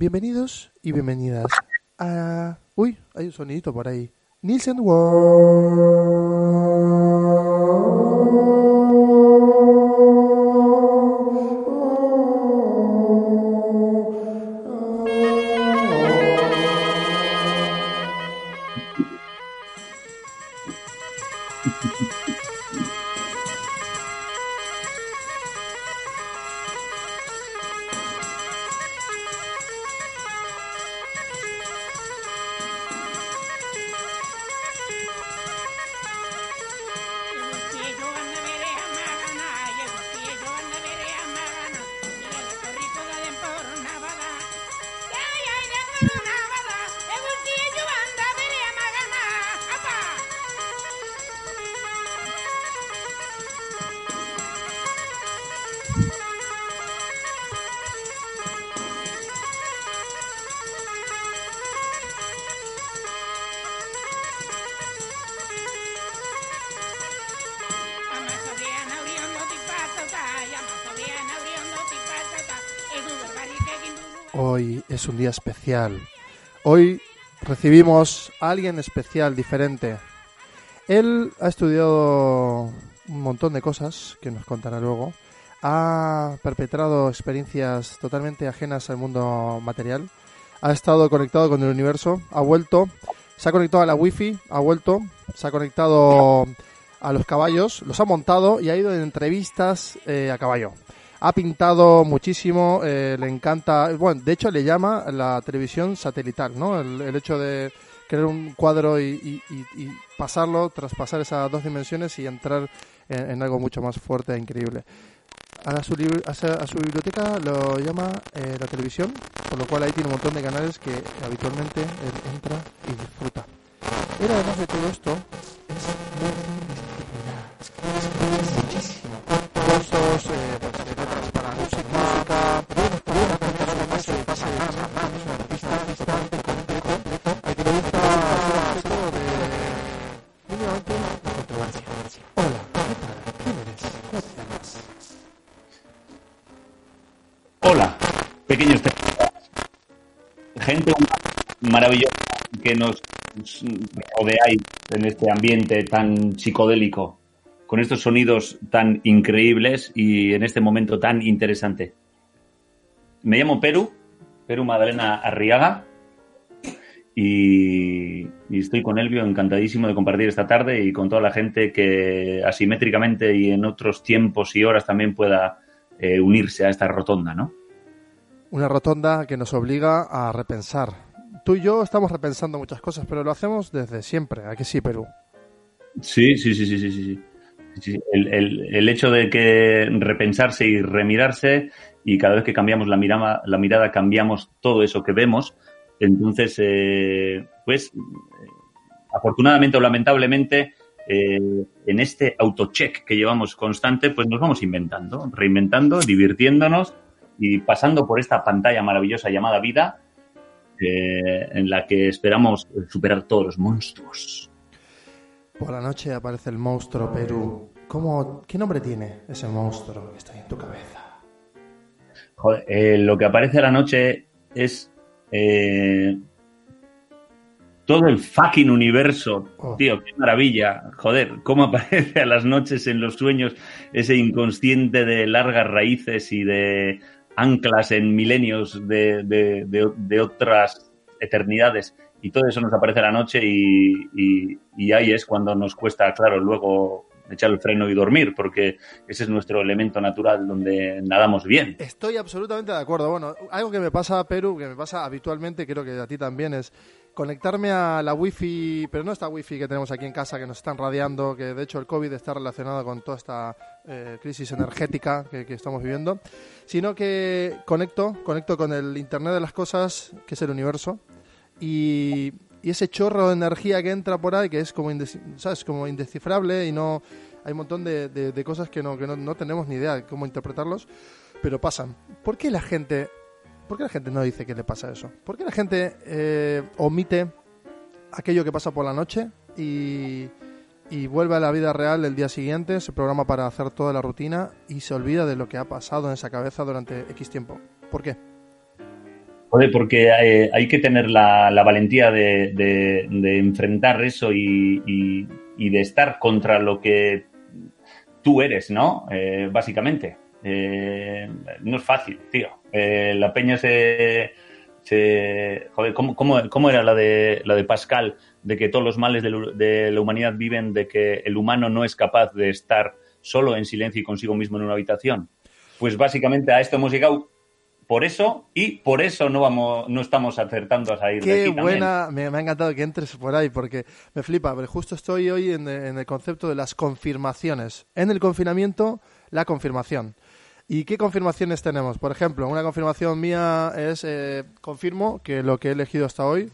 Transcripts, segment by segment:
Bienvenidos y bienvenidas a... Uy, hay un sonidito por ahí. Nielsen Hoy Hoy recibimos a alguien especial, diferente. Él ha estudiado un montón de cosas que nos contará luego. Ha perpetrado experiencias totalmente ajenas al mundo material. Ha estado conectado con el universo. Ha vuelto. Se ha conectado a la wifi. Ha vuelto. Se ha conectado a los caballos. Los ha montado y ha ido en entrevistas eh, a caballo ha pintado muchísimo, eh, le encanta, bueno, de hecho le llama la televisión satelital, ¿no? El, hecho de crear un cuadro y, pasarlo, traspasar esas dos dimensiones y entrar en, algo mucho más fuerte e increíble. A su, a su biblioteca lo llama eh, la televisión, con lo cual ahí tiene un montón de canales que habitualmente él entra y disfruta. Pero además de todo esto, es muy muchísimo. Cursos, eh, Hola, pequeños gente maravillosa que nos rodeáis en este ambiente tan psicodélico, con estos sonidos tan increíbles y en este momento tan interesante. Me llamo Perú, Perú Madalena Arriaga, y, estoy con Elvio encantadísimo de compartir esta tarde y con toda la gente que asimétricamente y en otros tiempos y horas también pueda eh, unirse a esta rotonda, ¿no? Una rotonda que nos obliga a repensar. Tú y yo estamos repensando muchas cosas, pero lo hacemos desde siempre. ¿A que sí, Perú? Sí, sí, sí, sí, sí, sí. sí. El, el, el, hecho de que repensarse y remirarse y cada vez que cambiamos la mirada, la mirada cambiamos todo eso que vemos. Entonces, eh, pues, afortunadamente o lamentablemente, eh, en este autocheck que llevamos constante, pues nos vamos inventando, reinventando, divirtiéndonos y pasando por esta pantalla maravillosa llamada vida, eh, en la que esperamos superar todos los monstruos. Por la noche aparece el monstruo Perú. ¿Cómo, ¿Qué nombre tiene ese monstruo que está en tu cabeza? Joder, eh, lo que aparece a la noche es eh, todo el fucking universo. Oh. Tío, qué maravilla. Joder, cómo aparece a las noches en los sueños ese inconsciente de largas raíces y de anclas en milenios de, otras eternidades y todo eso nos aparece a la noche y, ahí es cuando nos cuesta, claro, luego echar el freno y dormir, porque ese es nuestro elemento natural donde nadamos bien. Estoy absolutamente de acuerdo. Bueno, algo que me pasa, Perú, que me pasa habitualmente, creo que a ti también, es conectarme a la wifi, pero no esta wifi que tenemos aquí en casa que nos están radiando, que de hecho el COVID está relacionado con toda esta eh, crisis energética que, estamos viviendo, sino que conecto, conecto con el Internet de las cosas, que es el universo, y, ese chorro de energía que entra por ahí, que es como, ¿sabes? como indescifrable y no hay un montón de, de, cosas que, no, que no, no tenemos ni idea de cómo interpretarlos, pero pasan. ¿Por qué la gente ¿Por qué la gente no dice que le pasa eso? ¿Por qué la gente eh, omite aquello que pasa por la noche y, vuelve a la vida real el día siguiente, se programa para hacer toda la rutina y se olvida de lo que ha pasado en esa cabeza durante X tiempo? ¿Por qué? Joder, porque eh, hay, que tener la, valentía de, enfrentar eso y, de estar contra lo que tú eres, ¿no? Eh, básicamente. no es fácil, tío. Eh, la peña se... joder, ¿cómo, era la de, la de Pascal? De que todos los males de, la humanidad viven de que el humano no es capaz de estar solo en silencio y consigo mismo en una habitación. Pues básicamente a esto hemos llegado por eso y por eso no vamos no estamos acertando a salir Qué de aquí buena, me, me, ha encantado que entres por ahí porque me flipa, pero justo estoy hoy en, en, el concepto de las confirmaciones. En el confinamiento, la confirmación. ¿Y qué confirmaciones tenemos? Por ejemplo, una confirmación mía es, eh, confirmo que lo que he elegido hasta hoy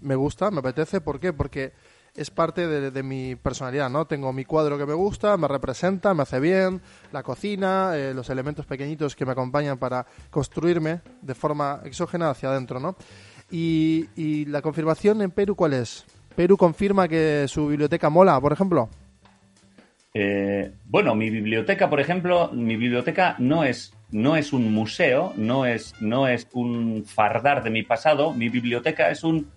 me gusta, me apetece. ¿Por qué? Porque es parte de, mi personalidad, ¿no? Tengo mi cuadro que me gusta, me representa, me hace bien, la cocina, eh, los elementos pequeñitos que me acompañan para construirme de forma exógena hacia adentro, ¿no? Y, y la confirmación en Perú, ¿cuál es? ¿Perú confirma que su biblioteca mola, por ejemplo? Eh, bueno, mi biblioteca, por ejemplo, mi biblioteca no es, no es un museo, no es, no es un fardar de mi pasado, mi biblioteca es un,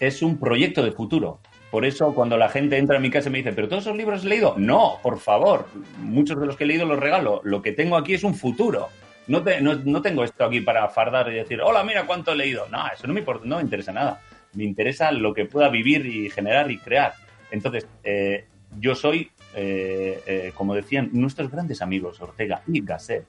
es un proyecto de futuro. Por eso cuando la gente entra a mi casa y me dice, ¿pero todos esos libros has leído? No, por favor, muchos de los que he leído los regalo. Lo que tengo aquí es un futuro. No, no, tengo esto aquí para fardar y decir, hola, mira cuánto he leído. No, eso no me, importa, no me interesa nada. Me interesa lo que pueda vivir y generar y crear. Entonces, eh, yo soy eh, eh, como decían nuestros grandes amigos Ortega y Gasset,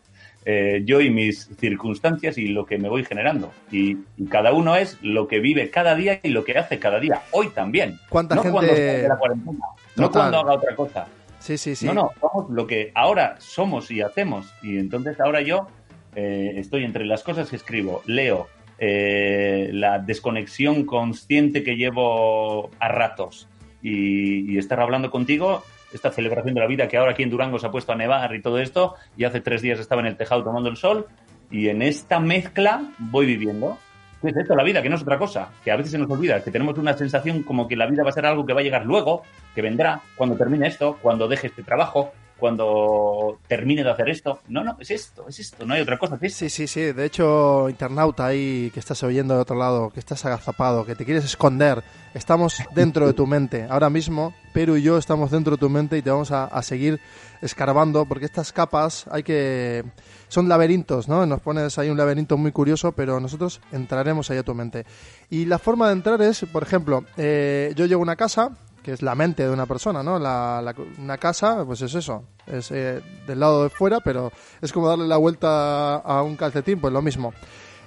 eh, yo y mis circunstancias y lo que me voy generando. Y, cada uno es lo que vive cada día y lo que hace cada día. Hoy también. ¿Cuánta no cuando la cuarentena, no cuando haga otra cosa. Sí, sí, sí. No, no, somos lo que ahora somos y hacemos. Y entonces ahora yo estoy entre las cosas que escribo, leo, la desconexión consciente que llevo a ratos y, y estar hablando contigo esta celebración de la vida que ahora aquí en Durango se ha puesto a nevar y todo esto, y hace tres días estaba en el tejado tomando el sol, y en esta mezcla voy viviendo. ¿Qué es esto? La vida, que no es otra cosa, que a veces se nos olvida, que tenemos una sensación como que la vida va a ser algo que va a llegar luego, que vendrá, cuando termine esto, cuando deje este trabajo, cuando termine de hacer esto. No, no, es esto, es esto, no hay otra cosa. Sí, sí, sí. De hecho, internauta ahí que estás oyendo de otro lado, que estás agazapado, que te quieres esconder, estamos dentro de tu mente. Ahora mismo, Perú y yo estamos dentro de tu mente y te vamos a, seguir escarbando porque estas capas hay que... Son laberintos, ¿no? Nos pones ahí un laberinto muy curioso, pero nosotros entraremos ahí a tu mente. Y la forma de entrar es, por ejemplo, eh, yo llego a una casa, que es la mente de una persona, ¿no? La, una casa, pues es eso, es eh, del lado de fuera, pero es como darle la vuelta a un calcetín, pues lo mismo.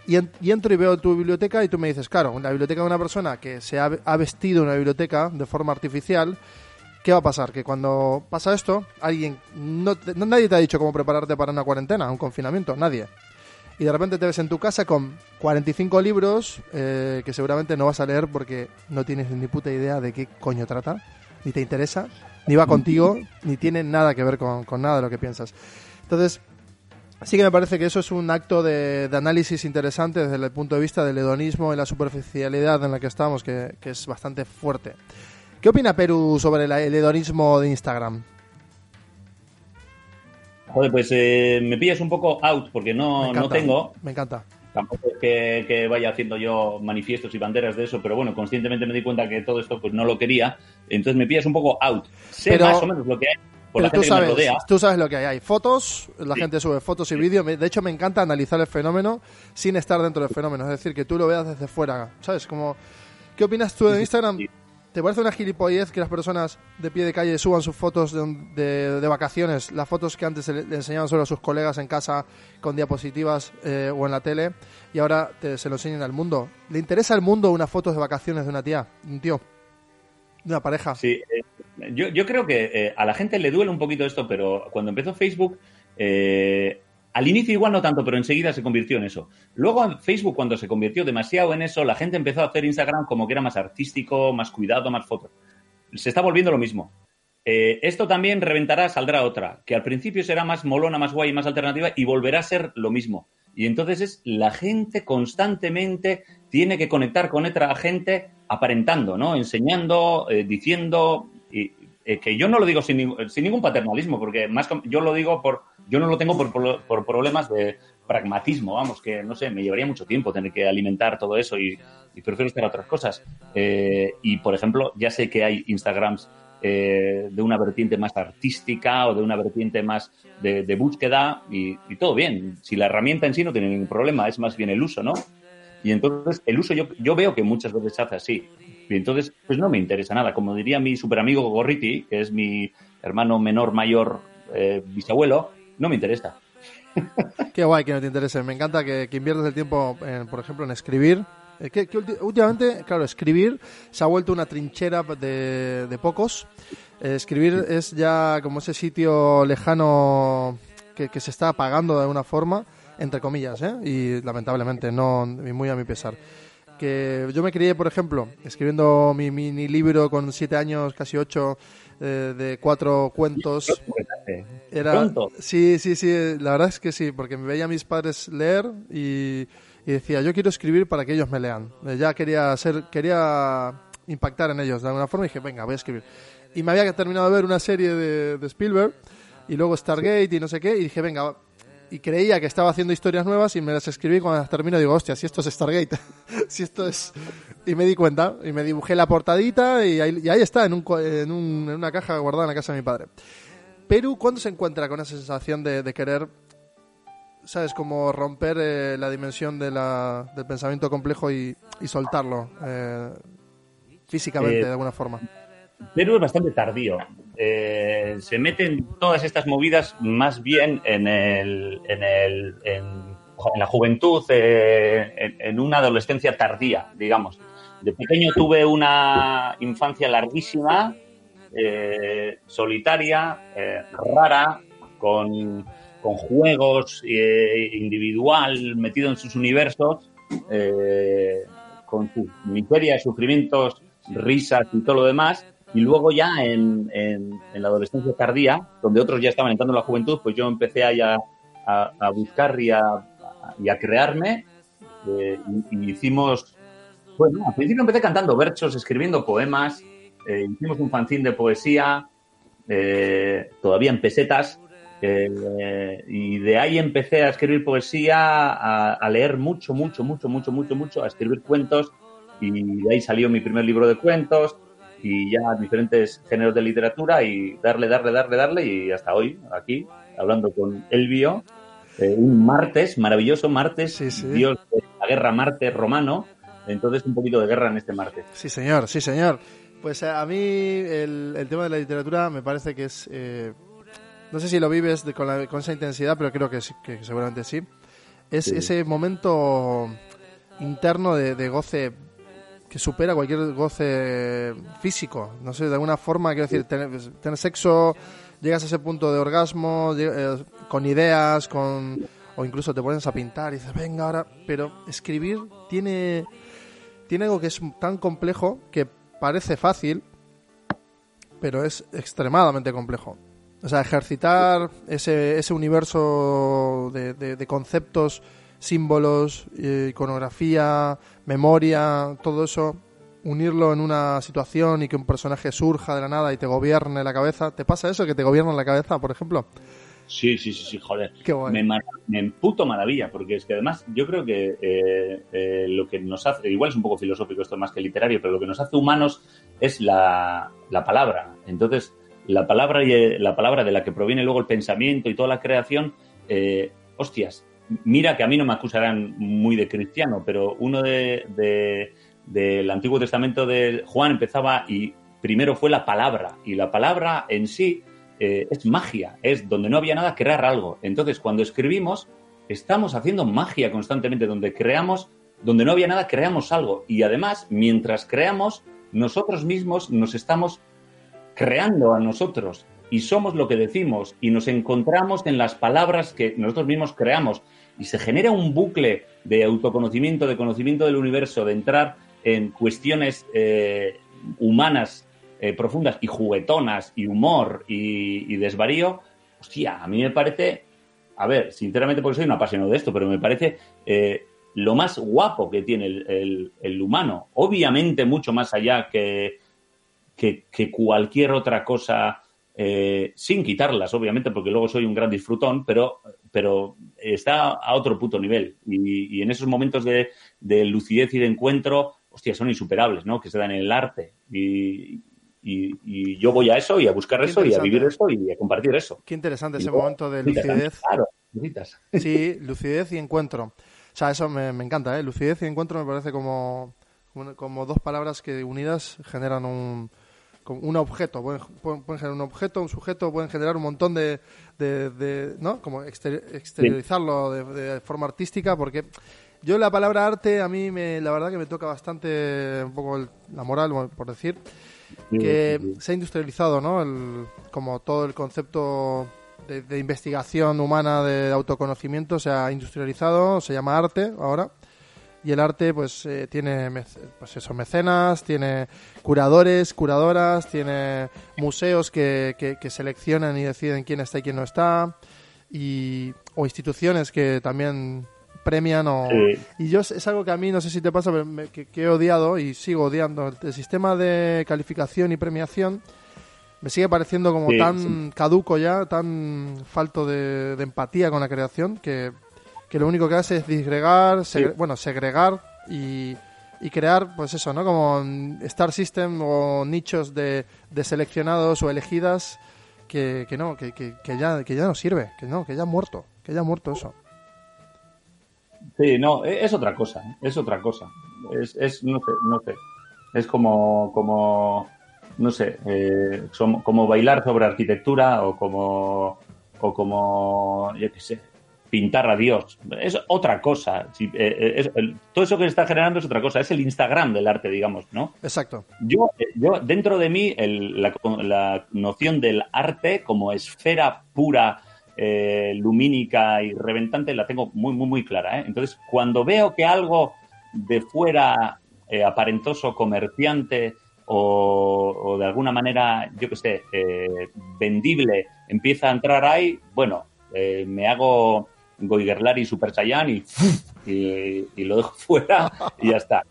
Y, entro y veo tu biblioteca y tú me dices, claro, la biblioteca de una persona que se ha, vestido una biblioteca de forma artificial, ¿qué va a pasar? Que cuando pasa esto, alguien, no, nadie te ha dicho cómo prepararte para una cuarentena, un confinamiento, nadie y de repente te ves en tu casa con 45 libros eh, que seguramente no vas a leer porque no tienes ni puta idea de qué coño trata, ni te interesa, ni va contigo, ni tiene nada que ver con, nada de lo que piensas. Entonces, sí que me parece que eso es un acto de, análisis interesante desde el punto de vista del hedonismo y la superficialidad en la que estamos, que, es bastante fuerte. ¿Qué opina Perú sobre el hedonismo de Instagram? Joder, pues eh, me pillas un poco out porque no, no tengo. Me encanta. Tampoco es que, vaya haciendo yo manifiestos y banderas de eso, pero bueno, conscientemente me di cuenta que todo esto pues no lo quería. Entonces me pillas un poco out. Sé más o menos lo que hay. Por la gente tú, sabes, que me rodea. tú sabes lo que hay. Hay fotos, la gente sube fotos y vídeos. De hecho, me encanta analizar el fenómeno sin estar dentro del fenómeno. Es decir, que tú lo veas desde fuera. ¿Sabes? Como, ¿Qué opinas tú de Instagram? ¿Te parece una gilipollez que las personas de pie de calle suban sus fotos de, de, vacaciones, las fotos que antes le, enseñaban solo a sus colegas en casa con diapositivas eh, o en la tele, y ahora se lo enseñan al mundo? ¿Le interesa al mundo unas fotos de vacaciones de una tía, un tío, de una pareja? Sí, eh, yo, creo que eh, a la gente le duele un poquito esto, pero cuando empezó Facebook, al inicio igual no tanto, pero enseguida se convirtió en eso. Luego Facebook cuando se convirtió demasiado en eso, la gente empezó a hacer Instagram como que era más artístico, más cuidado, más foto. Se está volviendo lo mismo. Eh, esto también reventará, saldrá otra, que al principio será más molona, más guay, más alternativa y volverá a ser lo mismo. Y entonces es la gente constantemente tiene que conectar con otra gente aparentando, ¿no? Enseñando, eh, diciendo, y, eh, que yo no lo digo sin, sin, ningún paternalismo, porque más yo lo digo por, yo no lo tengo por, por, problemas de pragmatismo, vamos, que no sé, me llevaría mucho tiempo tener que alimentar todo eso y, prefiero estar a otras cosas. Eh, y, por ejemplo, ya sé que hay Instagrams eh, de una vertiente más artística o de una vertiente más de, búsqueda y, todo bien. Si la herramienta en sí no tiene ningún problema, es más bien el uso, ¿no? Y entonces el uso yo, yo veo que muchas veces se hace así. Y entonces, pues no me interesa nada. Como diría mi super amigo Gorriti, que es mi hermano menor, mayor, eh, bisabuelo, no me interesa. Qué guay que no te interese. Me encanta que, inviertas el tiempo, por ejemplo, en escribir. Eh, que, últimamente, claro, escribir se ha vuelto una trinchera de, pocos. Eh, escribir es ya como ese sitio lejano que, se está apagando de alguna forma, entre comillas, ¿eh? y lamentablemente, no muy a mi pesar. Que yo me crié, por ejemplo, escribiendo mi mini libro con siete años, casi ocho, eh, de cuatro cuentos. Era, sí, sí, sí, la verdad es que sí, porque me veía a mis padres leer y, decía, yo quiero escribir para que ellos me lean. Eh, ya quería hacer, quería impactar en ellos de alguna forma y dije, venga, voy a escribir. Y me había terminado de ver una serie de, de Spielberg y luego Stargate y no sé qué, y dije, venga, y creía que estaba haciendo historias nuevas y me las escribí cuando las termino digo, hostia, si esto es Stargate, si esto es... Y me di cuenta y me dibujé la portadita y ahí, está, en, un, en, un, en, una caja guardada en la casa de mi padre. Perú, ¿cuándo se encuentra con esa sensación de, querer, sabes, como romper eh, la dimensión de la, del pensamiento complejo y, soltarlo eh, físicamente eh, de alguna forma? Perú es bastante tardío. Eh, se meten todas estas movidas más bien en, el, en, el, en, la juventud, eh, en, una adolescencia tardía, digamos. De pequeño tuve una infancia larguísima, eh, solitaria, rara, con, con juegos individual, metido en sus universos, con sus miserias, sufrimientos, risas y todo lo demás y luego ya en, en, la adolescencia tardía, donde otros ya estaban entrando en la juventud, pues yo empecé a, a, a buscar y a, y a crearme. Eh, y, hicimos, bueno, al principio empecé cantando versos, escribiendo poemas, eh, hicimos un fanzine de poesía, eh, todavía en pesetas, y de ahí empecé a escribir poesía, a, leer mucho, mucho, mucho, mucho, mucho, mucho, a escribir cuentos, y de ahí salió mi primer libro de cuentos, y ya diferentes géneros de literatura y darle, darle, darle, darle y hasta hoy aquí hablando con Elvio, eh, un martes, maravilloso martes, Dios de la guerra Marte romano, entonces un poquito de guerra en este martes. Sí señor, sí señor. Pues eh, a mí el, tema de la literatura me parece que es, eh, no sé si lo vives con, con, esa intensidad, pero creo que, que seguramente sí. Es ese momento interno de, de goce que supera cualquier goce físico. No sé, de alguna forma, quiero decir, tener, sexo, llegas a ese punto de orgasmo, eh, con ideas, con o incluso te pones a pintar y dices, venga ahora, pero escribir tiene, tiene algo que es tan complejo que parece fácil, pero es extremadamente complejo. O sea, ejercitar ese, ese universo de, de conceptos símbolos, eh, iconografía, memoria, todo eso, unirlo en una situación y que un personaje surja de la nada y te gobierne la cabeza. ¿Te pasa eso, que te gobierna la cabeza, por ejemplo? Sí, sí, sí, sí, joder. Qué Me, me puto maravilla, porque es que además yo creo que eh, eh, lo que nos hace, igual es un poco filosófico esto más que literario, pero lo que nos hace humanos es la, la palabra. Entonces, la palabra, y, la palabra de la que proviene luego el pensamiento y toda la creación, hostias, mira que a mí no me acusarán muy de cristiano, pero uno de, del Antiguo Testamento de Juan empezaba y primero fue la palabra. Y la palabra en sí eh, es magia, es donde no había nada, crear algo. Entonces, cuando escribimos, estamos haciendo magia constantemente, donde creamos, donde no había nada, creamos algo. Y además, mientras creamos, nosotros mismos nos estamos creando a nosotros y somos lo que decimos y nos encontramos en las palabras que nosotros mismos creamos y se genera un bucle de autoconocimiento, de conocimiento del universo, de entrar en cuestiones eh, humanas eh, profundas y juguetonas y humor y, desvarío, hostia, a mí me parece, a ver, sinceramente porque soy un apasionado de esto, pero me parece eh, lo más guapo que tiene el, humano, obviamente mucho más allá que, que, cualquier otra cosa, sin quitarlas, obviamente, porque luego soy un gran disfrutón, pero pero está a otro puto nivel. Y, en esos momentos de, lucidez y de encuentro, hostia, son insuperables, ¿no? Que se dan en el arte. Y, yo voy a eso y a buscar eso y a vivir eso y a compartir eso. Qué interesante ese momento de lucidez. Claro, Sí, lucidez y encuentro. O sea, eso me, encanta, ¿eh? Lucidez y encuentro me parece como, como dos palabras que unidas generan un, un objeto, pueden, generar un objeto, un sujeto, pueden generar un montón de, de, ¿no? Como exteriorizarlo de, forma artística, porque yo la palabra arte a mí me, la verdad que me toca bastante un poco la moral, por decir, que se ha industrializado, ¿no? El, como todo el concepto de, de investigación humana, de autoconocimiento, se ha industrializado, se llama arte ahora y el arte pues eh, tiene pues eso, mecenas, tiene curadores, curadoras, tiene museos que, que, seleccionan y deciden quién está y quién no está y o instituciones que también premian o y yo es algo que a mí no sé si te pasa pero que, he odiado y sigo odiando el, sistema de calificación y premiación. Me sigue pareciendo como tan caduco ya tan falto de empatía con la creación que que lo único que hace es disgregar, bueno, segregar y, crear, pues eso, ¿no? Como Star System o nichos de, seleccionados o elegidas que, no, que, que, ya, que ya no sirve, que no, que ya ha muerto, que ya ha muerto eso. Sí, no, e, es otra cosa, es otra cosa. Es, es no sé, no sé. Es como, como no sé, eh, como bailar sobre arquitectura o como, o como, yo qué sé, pintar a Dios. Es otra cosa. Eh, eh, todo eso que se está generando es otra cosa. Es el Instagram del arte, digamos, ¿no? Exacto. Yo, eh, yo dentro de mí, la, noción del arte como esfera pura, lumínica y reventante la tengo muy, muy, muy clara. Entonces, cuando veo que algo de fuera aparentoso, comerciante o, o, de alguna manera, yo qué sé, vendible, empieza a entrar ahí, bueno, me hago Goigerlari Super Saiyan y, y, lo dejo fuera y ya está.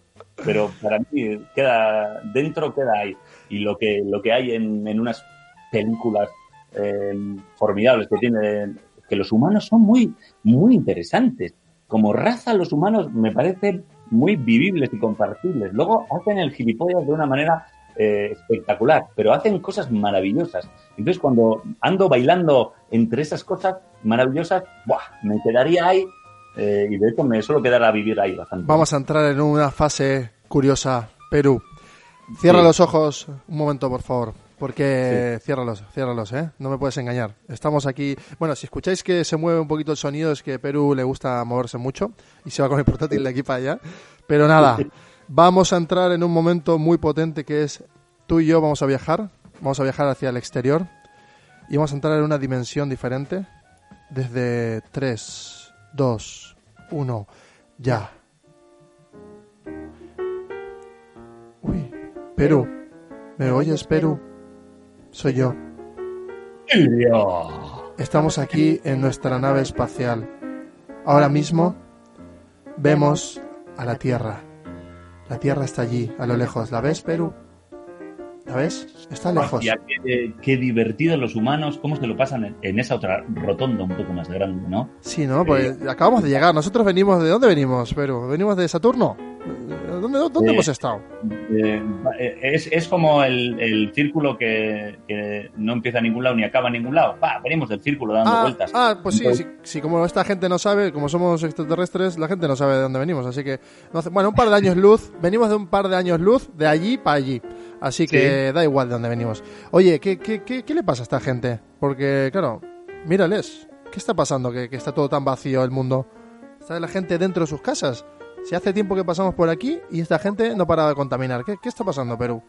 Pero para mí queda dentro, queda ahí. Y lo que, lo que hay en, en unas películas eh, formidables que tienen, que los humanos son muy, muy interesantes. Como raza, los humanos me parecen muy vivibles y compartibles. Luego hacen el gilipollas de una manera eh, espectacular, pero hacen cosas maravillosas. Entonces, cuando ando bailando entre esas cosas maravillosas, ¡buah! me quedaría ahí eh, y de hecho me suelo quedar a vivir ahí bastante. Vamos a entrar en una fase curiosa, Perú. Cierra los ojos un momento, por favor. Porque sí. ciérralos, ciérralos, ¿eh? No me puedes engañar. Estamos aquí. Bueno, si escucháis que se mueve un poquito el sonido, es que Perú le gusta moverse mucho y se va con el portátil de aquí para allá. Pero nada, Vamos a entrar en un momento muy potente que es tú y yo vamos a viajar, vamos a viajar hacia el exterior y vamos a entrar en una dimensión diferente desde 3, 2, 1, ya. Uy, Perú, ¿me oyes Perú? Soy yo. Estamos aquí en nuestra nave espacial. Ahora mismo vemos a la Tierra la Tierra está allí, a lo lejos. ¿La ves, Perú? ¿La ves? Está lejos. qué, qué divertido los humanos, cómo se lo pasan en, esa otra rotonda un poco más grande, ¿no? Sí, ¿no? Pues acabamos de llegar. Nosotros venimos, ¿de dónde venimos, Perú? ¿Venimos de Saturno? ¿De dónde ¿Dónde, Eh, hemos estado? Eh, es, es como el, el círculo que, que no empieza a ningún lado ni acaba a ningún lado. Pa, venimos del círculo dando Ah, vueltas. ah, pues sí, Entonces, sí, sí, como esta gente no sabe, como somos extraterrestres, la gente no sabe de dónde venimos, así que, no hace- bueno, un par de años luz, venimos de un par de años luz, de allí para allí, así que da igual de dónde venimos. Oye, ¿qué, qué, qué, qué le pasa a esta gente? Porque, claro, mírales, ¿qué está pasando que, que está todo tan vacío el mundo? Está la gente dentro de sus casas. Si hace tiempo que pasamos por aquí y esta gente no para de contaminar. ¿Qué, qué está pasando, Perú?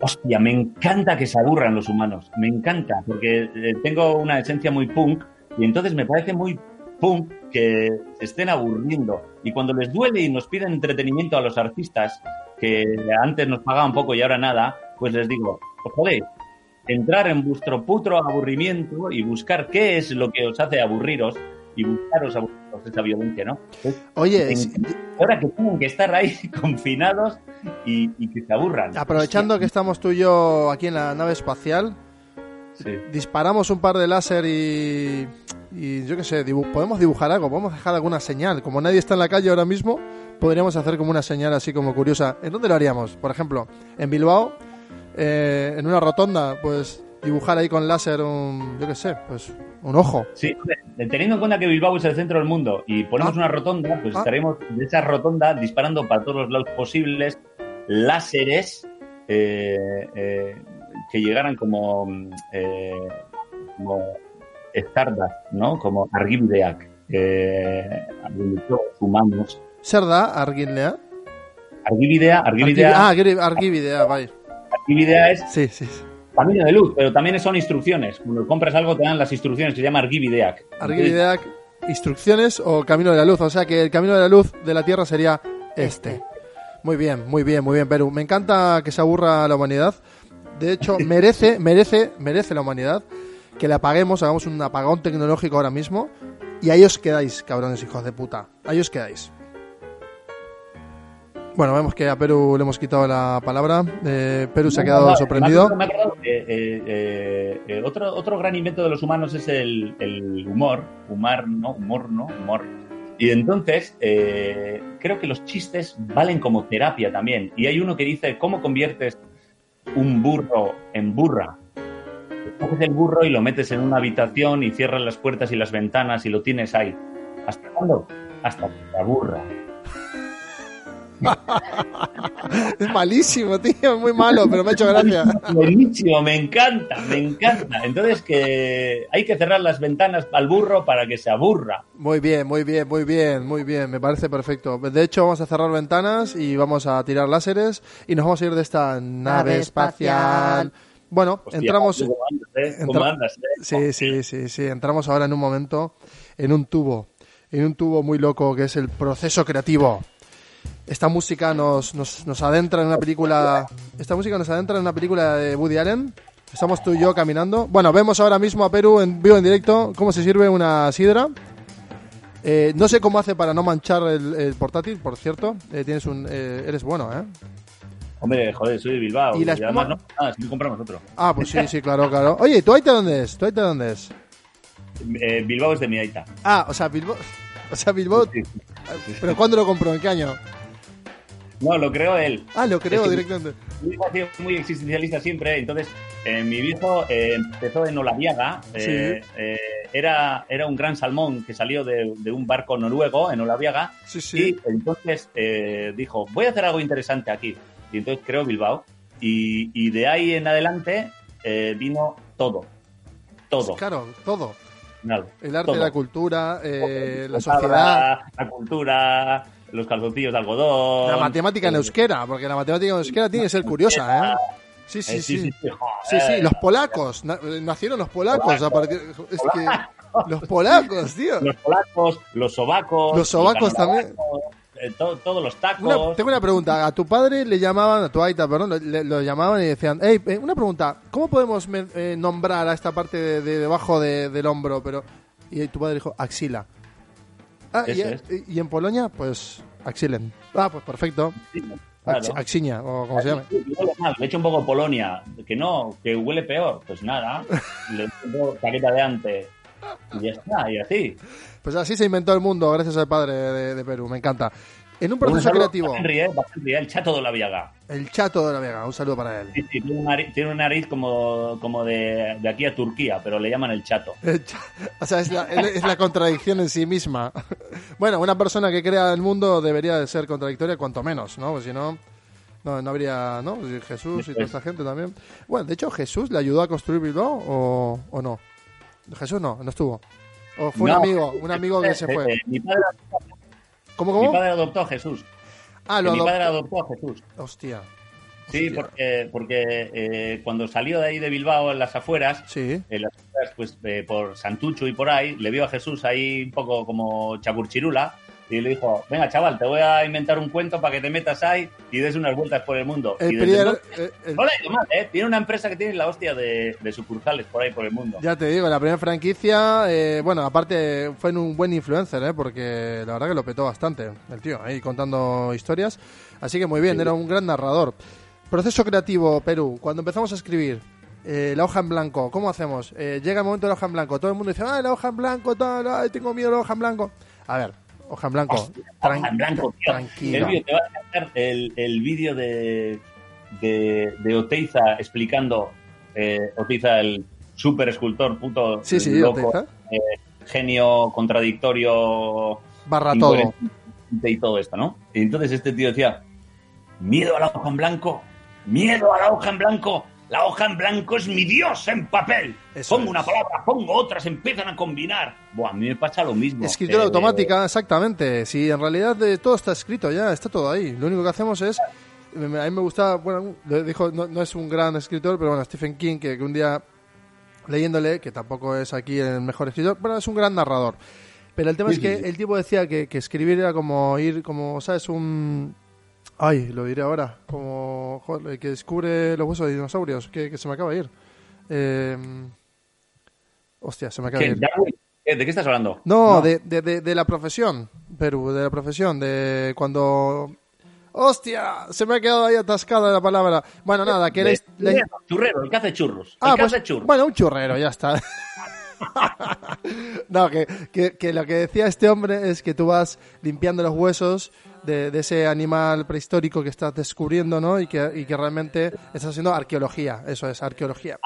Hostia, me encanta que se aburran los humanos. Me encanta, porque eh, tengo una esencia muy punk y entonces me parece muy punk que estén aburriendo. Y cuando les duele y nos piden entretenimiento a los artistas, que antes nos pagaban poco y ahora nada, pues les digo, os podéis entrar en vuestro putro aburrimiento y buscar qué es lo que os hace aburriros y buscaros a esa violencia, ¿no? Entonces, Oye, en- ahora que tienen que estar ahí confinados y, y que se aburran. aprovechando que estamos tú y yo aquí en la nave espacial, Sí. disparamos un par de láser y, y yo qué sé, dibu- podemos dibujar algo, podemos dejar alguna señal. Como nadie está en la calle ahora mismo, podríamos hacer como una señal así como curiosa. ¿En dónde lo haríamos? Por ejemplo, en Bilbao, eh, en una rotonda, pues dibujar ahí con láser un, yo qué sé, pues un ojo. Sí, teniendo en cuenta que Bilbao es el centro del mundo y ponemos Ah. una rotonda, pues Ah. estaremos de esa rotonda disparando para todos los lados posibles láseres eh, eh, que llegaran como, eh, como Stardust, ¿no? Como Argibideak, eh, los humanos. ¿Serda? ¿Arguinlea? Argibidea, Argibidea, Ah, Argi- Argividea, vaya. Argibidea es Sí, sí. sí. Camino de luz, pero también son instrucciones. Cuando compras algo te dan las instrucciones que se llama Argibideak. Argividea, instrucciones o camino de la luz. O sea que el camino de la luz de la Tierra sería este. Muy bien, muy bien, muy bien, Perú. Me encanta que se aburra la humanidad. De hecho, merece, merece, merece la humanidad que le apaguemos, hagamos un apagón tecnológico ahora mismo. Y ahí os quedáis, cabrones hijos de puta. Ahí os quedáis. Bueno, vemos que a Perú le hemos quitado la palabra. Eh, Perú se ha quedado no, sorprendido. me acuerdo que, eh, eh, eh, otro, otro gran invento de los humanos es el, el humor. Humor, ¿no? Humor, ¿no? Humor. Y entonces, eh, creo que los chistes valen como terapia también. Y hay uno que dice, ¿cómo conviertes un burro en burra? Coges el burro y lo metes en una habitación y cierras las puertas y las ventanas y lo tienes ahí. ¿Hasta cuándo? Hasta que te aburra. Es malísimo, tío. Muy malo, pero me ha hecho gracia. Buenísimo, me encanta, me encanta. Entonces que hay que cerrar las ventanas al burro para que se aburra. Muy bien, muy bien, muy bien, muy bien, me parece perfecto. De hecho, vamos a cerrar ventanas y vamos a tirar láseres y nos vamos a ir de esta nave espacial. Bueno, Hostia, entramos. ¿Cómo andas, eh? ¿Cómo entra- andas, eh? Sí, sí, sí, sí. Entramos ahora en un momento en un tubo, en un tubo muy loco que es el proceso creativo. Esta música nos, nos, nos adentra en una película. Esta música nos adentra en una película de Woody Allen. Estamos tú y yo caminando. Bueno, vemos ahora mismo a Perú en vivo en directo cómo se sirve una sidra. Eh, no sé cómo hace para no manchar el, el portátil, por cierto. Eh, tienes un, eh, eres bueno, ¿eh? Hombre, joder, soy de Bilbao. ¿Y la además no, nada, si compramos otro. Ah, pues sí, sí, claro, claro. Oye, ¿tú Aita dónde es? ¿Tú Aita dónde es? Eh, Bilbao es de mi aita. Ah, o sea, Bilbao. O sea, Bilbao. Sí. ¿Pero cuándo lo compró? ¿En qué año? No, lo creó él. Ah, lo creo Es que- directamente. Mi viejo ha sido muy existencialista siempre, entonces eh, mi viejo eh, empezó en Olaviaga, eh, eh, era, era un gran salmón que salió de, de un barco noruego en Olaviaga Sí, sí. y entonces dijo, voy a hacer algo interesante aquí. Y entonces creó Bilbao y, y de ahí en adelante vino todo, todo. Claro, todo. Nada, El arte, todo. la cultura, la La sociedad, la cultura, los calzoncillos de algodón. la matemática en eh, euskera, porque la matemática en euskera tiene que ser curiosa, ¿eh? Sí, sí, eh, sí. Sí, sí, joder. sí, los polacos. eh, nacieron los polacos a partir. Es que. Los polacos, tío. los polacos, los sobacos. Los sobacos eh, to- todos los tacos. Una- tengo una pregunta. A tu padre le llamaban, a tu aita, perdón, le- lo llamaban y decían, hey, eh, una pregunta, ¿cómo podemos eh, nombrar a esta parte de, de debajo de- del hombro? Pero Y tu padre dijo, axila. Ah, y, Eso es. y en Polonia, pues, axilen. Ah, pues perfecto. Claro. Ax- Axiña, o como se llame. Sí, huele mal. Le echo un poco Polonia. Que no, que huele peor. Pues nada. Le pongo chaqueta de antes. Y ya está, y así. Pues así se inventó el mundo, gracias al padre de, de Perú, me encanta. En un proceso creativo. Henry, ¿eh? El chato de la Viaga. El chato de la Vega, un saludo para él. Sí, sí, tiene, una nariz, tiene una nariz como, como de, de aquí a Turquía, pero le llaman el chato. El O sea, es la, es la contradicción en sí misma. Bueno, una persona que crea el mundo debería de ser contradictoria cuanto menos, ¿no? Pues si no, no, no habría, ¿no? Jesús y toda esta gente también. Bueno, de hecho, ¿Jesús le ayudó a construir Bilbao o, o no? Jesús no, no estuvo. O fue No. un amigo, un amigo que se Eh, fue. eh, mi, padre, ¿Cómo, mi padre adoptó a Jesús. Ah, lo mi padre adoptó. a Jesús. Hostia. Sí, Hostia. porque, porque eh, cuando salió de ahí de Bilbao en las afueras, Sí. en las afueras, pues eh, por Santucho y por ahí, le vio a Jesús ahí un poco como chapurchirula y le dijo, venga chaval, te voy a inventar un cuento para que te metas ahí y des unas vueltas por el mundo. El y desde primer, entonces- eh, el- no le ha ido mal, ¿eh? Tiene una empresa que tiene la hostia de, de sucursales por ahí por el mundo. Ya te digo, la primera franquicia, eh, bueno, aparte fue un buen influencer, ¿eh? porque la verdad que lo petó bastante el tío, ahí contando historias. Así que muy bien, era un gran narrador. Proceso creativo, Perú. Cuando empezamos a escribir, eh, la hoja en blanco, ¿cómo hacemos? Eh, llega el momento de la hoja en blanco, todo el mundo dice, ah, la hoja en blanco, tal, ay, tengo miedo de la hoja en blanco. A ver, hoja en blanco, tran- Hoja en blanco, tío. tranquilo. Elvio, te va a encantar el, el vídeo de, de, de Oteiza explicando, eh, Oteiza, el super escultor, puto Sí, sí, loco, eh, genio contradictorio Barra todo. y todo esto, ¿no? Y entonces este tío decía, miedo a la hoja en blanco, miedo a la hoja en blanco, la hoja en blanco es mi dios en papel. Eso pongo una palabra, pongo otras, empiezan a combinar. Buah, a mí me pasa lo mismo. Escritura Eh, automática, exactamente. Si en realidad eh, todo está escrito ya, está todo ahí. Lo único que hacemos es. A mí me gusta, bueno, lo dijo, no, no es un gran escritor, pero bueno, Stephen King, que, que un día leyéndole, que tampoco es aquí el mejor escritor, bueno, es un gran narrador. Pero el tema Sí, es que sí, sí. el tipo decía que, que escribir era como ir, como, ¿sabes? Un. Ay, lo diré ahora. Como. joder, el que descubre los huesos de dinosaurios, que, que se me acaba de ir. Eh, hostia, se me acaba de ir. ¿Qué? ¿De qué estás hablando? No, De, de, de, de la profesión, Perú, de la profesión, de cuando... ¡Hostia! Se me ha quedado ahí atascada la palabra. Bueno, nada, que... La- churrero, churrero, el que hace churros. El Ah, que pues, hace churros. bueno, un churrero, ya está. no, que, que, que lo que decía este hombre es que tú vas limpiando los huesos de, ese animal prehistórico que estás descubriendo, ¿no? Y que, y que realmente estás haciendo arqueología, eso es, arqueología.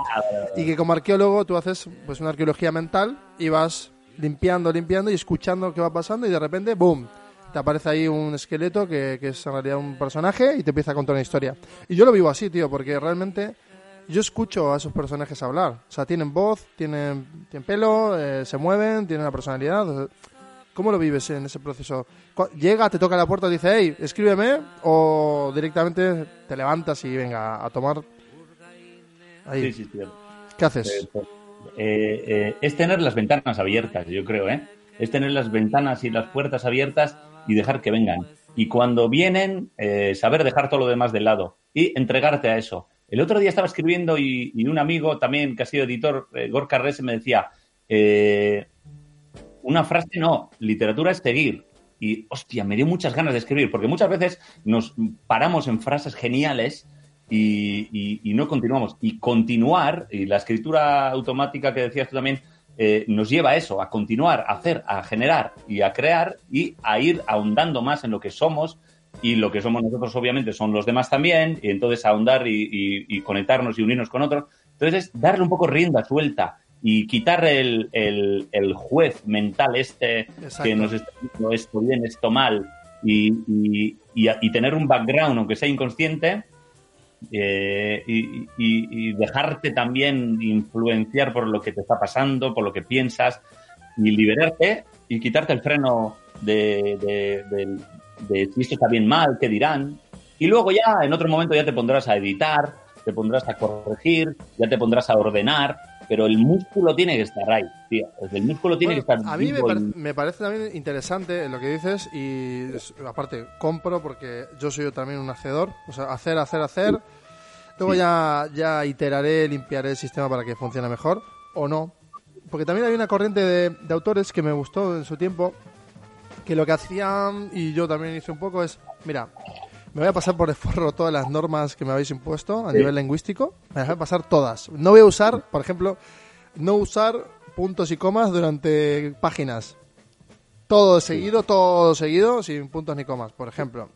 Y que como arqueólogo tú haces pues una arqueología mental y vas limpiando, limpiando y escuchando que va pasando y de repente, ¡boom! Te aparece ahí un esqueleto que, que es en realidad un personaje y te empieza a contar una historia. Y yo lo vivo así, tío, porque realmente yo escucho a esos personajes hablar. O sea, tienen voz, tienen, tienen pelo, eh, se mueven, tienen una personalidad. ¿Cómo lo vives en ese proceso? Llega, te toca la puerta y dice, hey, escríbeme, o directamente te levantas y venga a tomar. Ahí. Sí, sí, sí. ¿Qué haces? Eh, eh, eh, es tener las ventanas abiertas, yo creo, ¿eh? Es tener las ventanas y las puertas abiertas y dejar que vengan. Y cuando vienen, eh, saber dejar todo lo demás de lado y entregarte a eso. El otro día estaba escribiendo y, y un amigo también que ha sido editor, Gorka Rese, me decía, eh, una frase no, literatura es seguir. Y, hostia, me dio muchas ganas de escribir, porque muchas veces nos paramos en frases geniales y, y- no continuamos. Y continuar, y la escritura automática que decías tú también, eh, nos lleva a eso, a continuar, a hacer, a generar y a crear y a ir ahondando más en lo que somos. Y lo que somos nosotros, obviamente, son los demás también. Y entonces ahondar y- y conectarnos y unirnos con otros. Entonces es darle un poco rienda suelta y quitar el, el- el juez mental este Exacto. que nos está diciendo esto bien, esto mal, y, y- y- y tener un background, aunque sea inconsciente, eh, y, y- dejarte también influenciar por lo que te está pasando, por lo que piensas, y liberarte y quitarte el freno de, de- de si esto está bien mal, qué dirán. Y luego ya, en otro momento, ya te pondrás a editar, te pondrás a corregir, ya te pondrás a ordenar, pero el músculo tiene que estar ahí, tío. El músculo tiene Bueno, que estar a mí me, par- y- me parece también interesante lo que dices y aparte compro porque yo soy también un hacedor, o sea, hacer, hacer, hacer. Luego Sí. ya, ya iteraré, limpiaré el sistema para que funcione mejor o no. Porque también hay una corriente de, de autores que me gustó en su tiempo, que lo que hacían, y yo también hice un poco, es, mira, me voy a pasar por el forro todas las normas que me habéis impuesto a Sí. nivel lingüístico, me las voy a pasar todas. No voy a usar, por ejemplo, no usar puntos y comas durante páginas. Todo seguido, todo seguido, sin puntos ni comas, por ejemplo.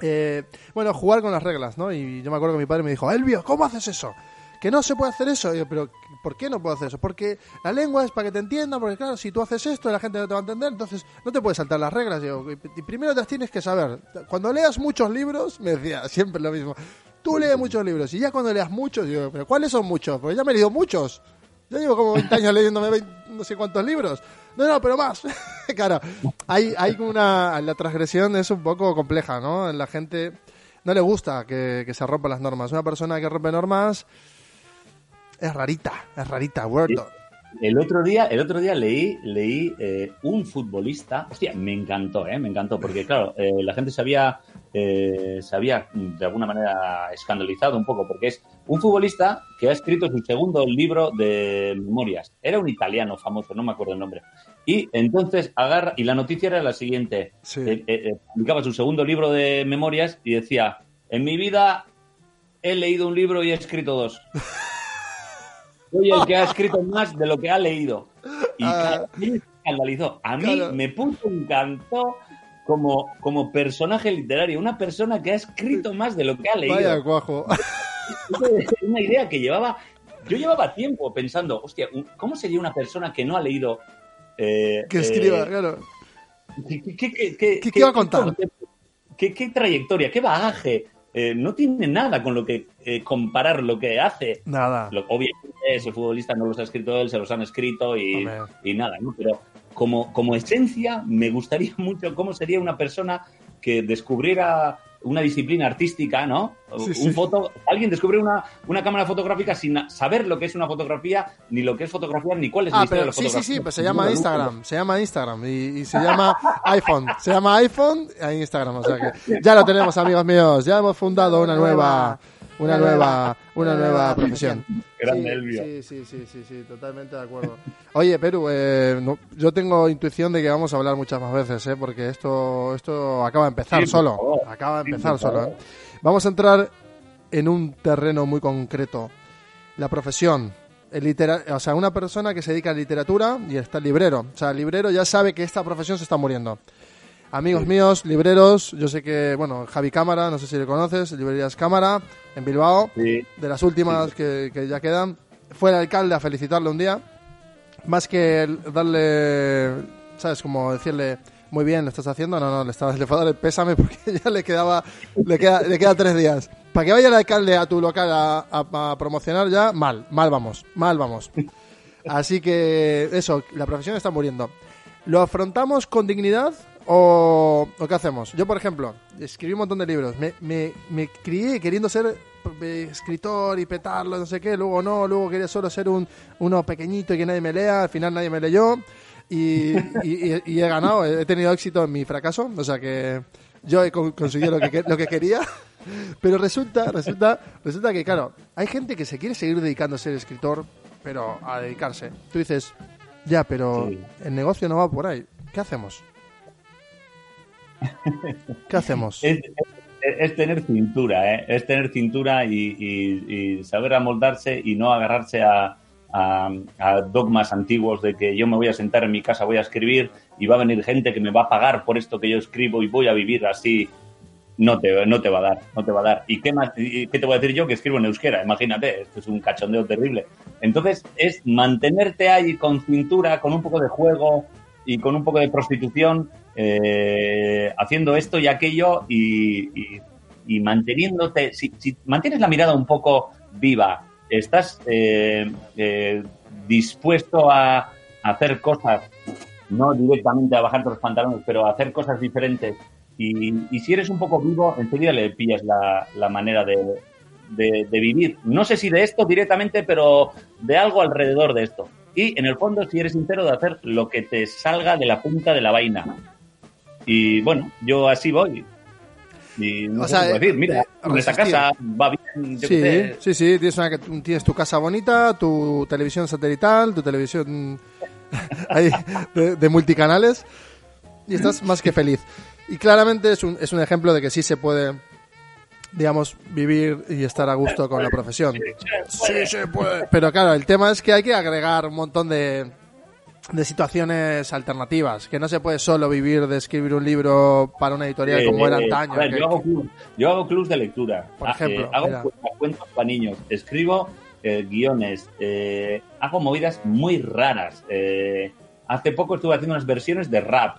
Eh, bueno, jugar con las reglas, ¿no? Y yo me acuerdo que mi padre me dijo, Elvio, ¿cómo haces eso? Que no se puede hacer eso. Y yo, pero ¿por qué no puedo hacer eso? Porque la lengua es para que te entiendan, porque claro, si tú haces esto, la gente no te va a entender, entonces no te puedes saltar las reglas. Yo, primero te las tienes que saber. Cuando leas muchos libros, me decía siempre lo mismo. Tú lees muchos libros y ya cuando leas muchos, digo, pero ¿cuáles son muchos? Porque ya me he leído muchos. Yo llevo como 20 años leyéndome 20 no sé cuántos libros. No, no, pero más. claro, hay, hay una... La transgresión es un poco compleja, ¿no? La gente no le gusta que, que se rompan las normas. Una persona que rompe normas es rarita, es rarita, Word. El otro día, el otro día leí, leí eh, un futbolista, hostia, me encantó, eh, me encantó, porque claro, eh, la gente se había, eh, se había de alguna manera escandalizado un poco, porque es un futbolista que ha escrito su segundo libro de memorias. Era un italiano famoso, no me acuerdo el nombre. Y entonces agarra, y la noticia era la siguiente, Sí. publicaba su segundo libro de memorias y decía, en mi vida he leído un libro y he escrito dos. Soy el que ha escrito más de lo que ha leído. Y Ah. me escandalizó. A mí Claro. me puso encantó como, como personaje literario, una persona que ha escrito más de lo que ha leído. Vaya cuajo. Es una idea que llevaba. Yo llevaba tiempo pensando, hostia, ¿cómo sería una persona que no ha leído? eh, que escriba, eh, claro. ¿Qué, qué- qué- qué- ¿Qué- qué va a contar? concepto, ¿Qué, qué trayectoria? ¿Qué bagaje? Eh, no tiene nada con lo que eh, comparar lo que hace. Nada. Lo- obviamente ese futbolista no los ha escrito él, se los han escrito y, y nada, ¿no? Pero como, como esencia me gustaría mucho cómo sería una persona que descubriera una disciplina artística, ¿no? Sí, Un sí. foto, alguien descubre una, una cámara fotográfica sin saber lo que es una fotografía, ni lo que es fotografía, ni cuál es la Ah, historia de pero la sí, sí, fotografía. sí, pues se llama Instagram, se llama Instagram y, y se llama iPhone, se llama iPhone a Instagram, o sea que ya lo tenemos amigos míos, ya hemos fundado una nueva, una nueva, una nueva profesión. Grande sí. Sí, sí, sí, sí, sí, totalmente de acuerdo. Oye, Perú, eh, no- yo tengo intuición de que vamos a hablar muchas más veces, ¿eh? porque esto, esto acaba de empezar solo, acaba de empezar solo. ¿eh? Vamos a entrar en un terreno muy concreto, la profesión. El litera- o sea, una persona que se dedica a literatura y está librero. O sea, el librero ya sabe que esta profesión se está muriendo. Amigos míos, libreros, yo sé que, bueno, Javi Cámara, no sé si le conoces, librerías Cámara, en Bilbao, Sí. de las últimas que, que ya quedan. Fue el alcalde a felicitarle un día. Más que darle, ¿sabes? Como decirle, muy bien, lo estás haciendo. No, no, le, estaba, le fue a dar el pésame porque ya le quedaba, le queda, le queda tres días. Para que vaya el alcalde a tu local a, a- a promocionar ya, mal, mal vamos, mal vamos. Así que eso, la profesión está muriendo. ¿Lo afrontamos con dignidad o, o qué hacemos? Yo, por ejemplo, escribí un montón de libros. Me, me, me crié queriendo ser eh, escritor y petarlo, no sé qué. Luego no, luego quería solo ser un, uno pequeñito y que nadie me lea. Al final nadie me leyó. Y, y- y- y he ganado, he tenido éxito en mi fracaso. O sea que yo he con- conseguido lo que, que- lo que quería. Pero resulta, resulta, resulta que, claro, hay gente que se quiere seguir dedicando a ser escritor, pero a dedicarse. Tú dices, ya, pero Sí. el negocio no va por ahí. ¿Qué hacemos? ¿Qué hacemos? Es, tener cintura, ¿eh? es tener cintura y, y- saber amoldarse y no agarrarse a dogmas antiguos de que yo me voy a sentar en mi casa, voy a escribir y va a venir gente que me va a pagar por esto que yo escribo y voy a vivir así. No te, no te va a dar, no te va a dar. ¿Y qué, más, y qué te voy a decir yo que escribo en euskera? Imagínate, esto es un cachondeo terrible. Entonces es mantenerte ahí con cintura, con un poco de juego y con un poco de prostitución, eh, haciendo esto y aquello y, manteniéndote, si, mantienes la mirada un poco viva, estás eh, eh, dispuesto a hacer cosas, no directamente a bajarte los pantalones, pero a hacer cosas diferentes. Y, si eres un poco vivo, enseguida le pillas la, la manera de- de vivir. No sé si de esto directamente, pero de algo alrededor de esto. Y en el fondo, si eres sincero, de hacer lo que te salga de la punta de la vaina. Y bueno, yo así voy. Y no O sea, decir, mira, eh, resistir. casa va bien, yo Sí, sí, sí, tienes, una- tienes tu casa bonita, tu televisión satelital, tu televisión ahí de, de multicanales y estás más que feliz. Y claramente es un, es un ejemplo de que sí se puede, digamos, vivir y estar a gusto con la profesión. Sí, se puede. Pero claro, el tema es que hay que agregar un montón de, de situaciones alternativas, que no se puede solo vivir de escribir un libro para una editorial como era Eh, antaño. a ver, que- yo, hago club, yo hago clubs de lectura. Por Ah, ejemplo, eh, hago mira. cu- cuentos para niños. Escribo eh, guiones. eh, hago movidas muy raras. hace poco estuve haciendo unas versiones de rap.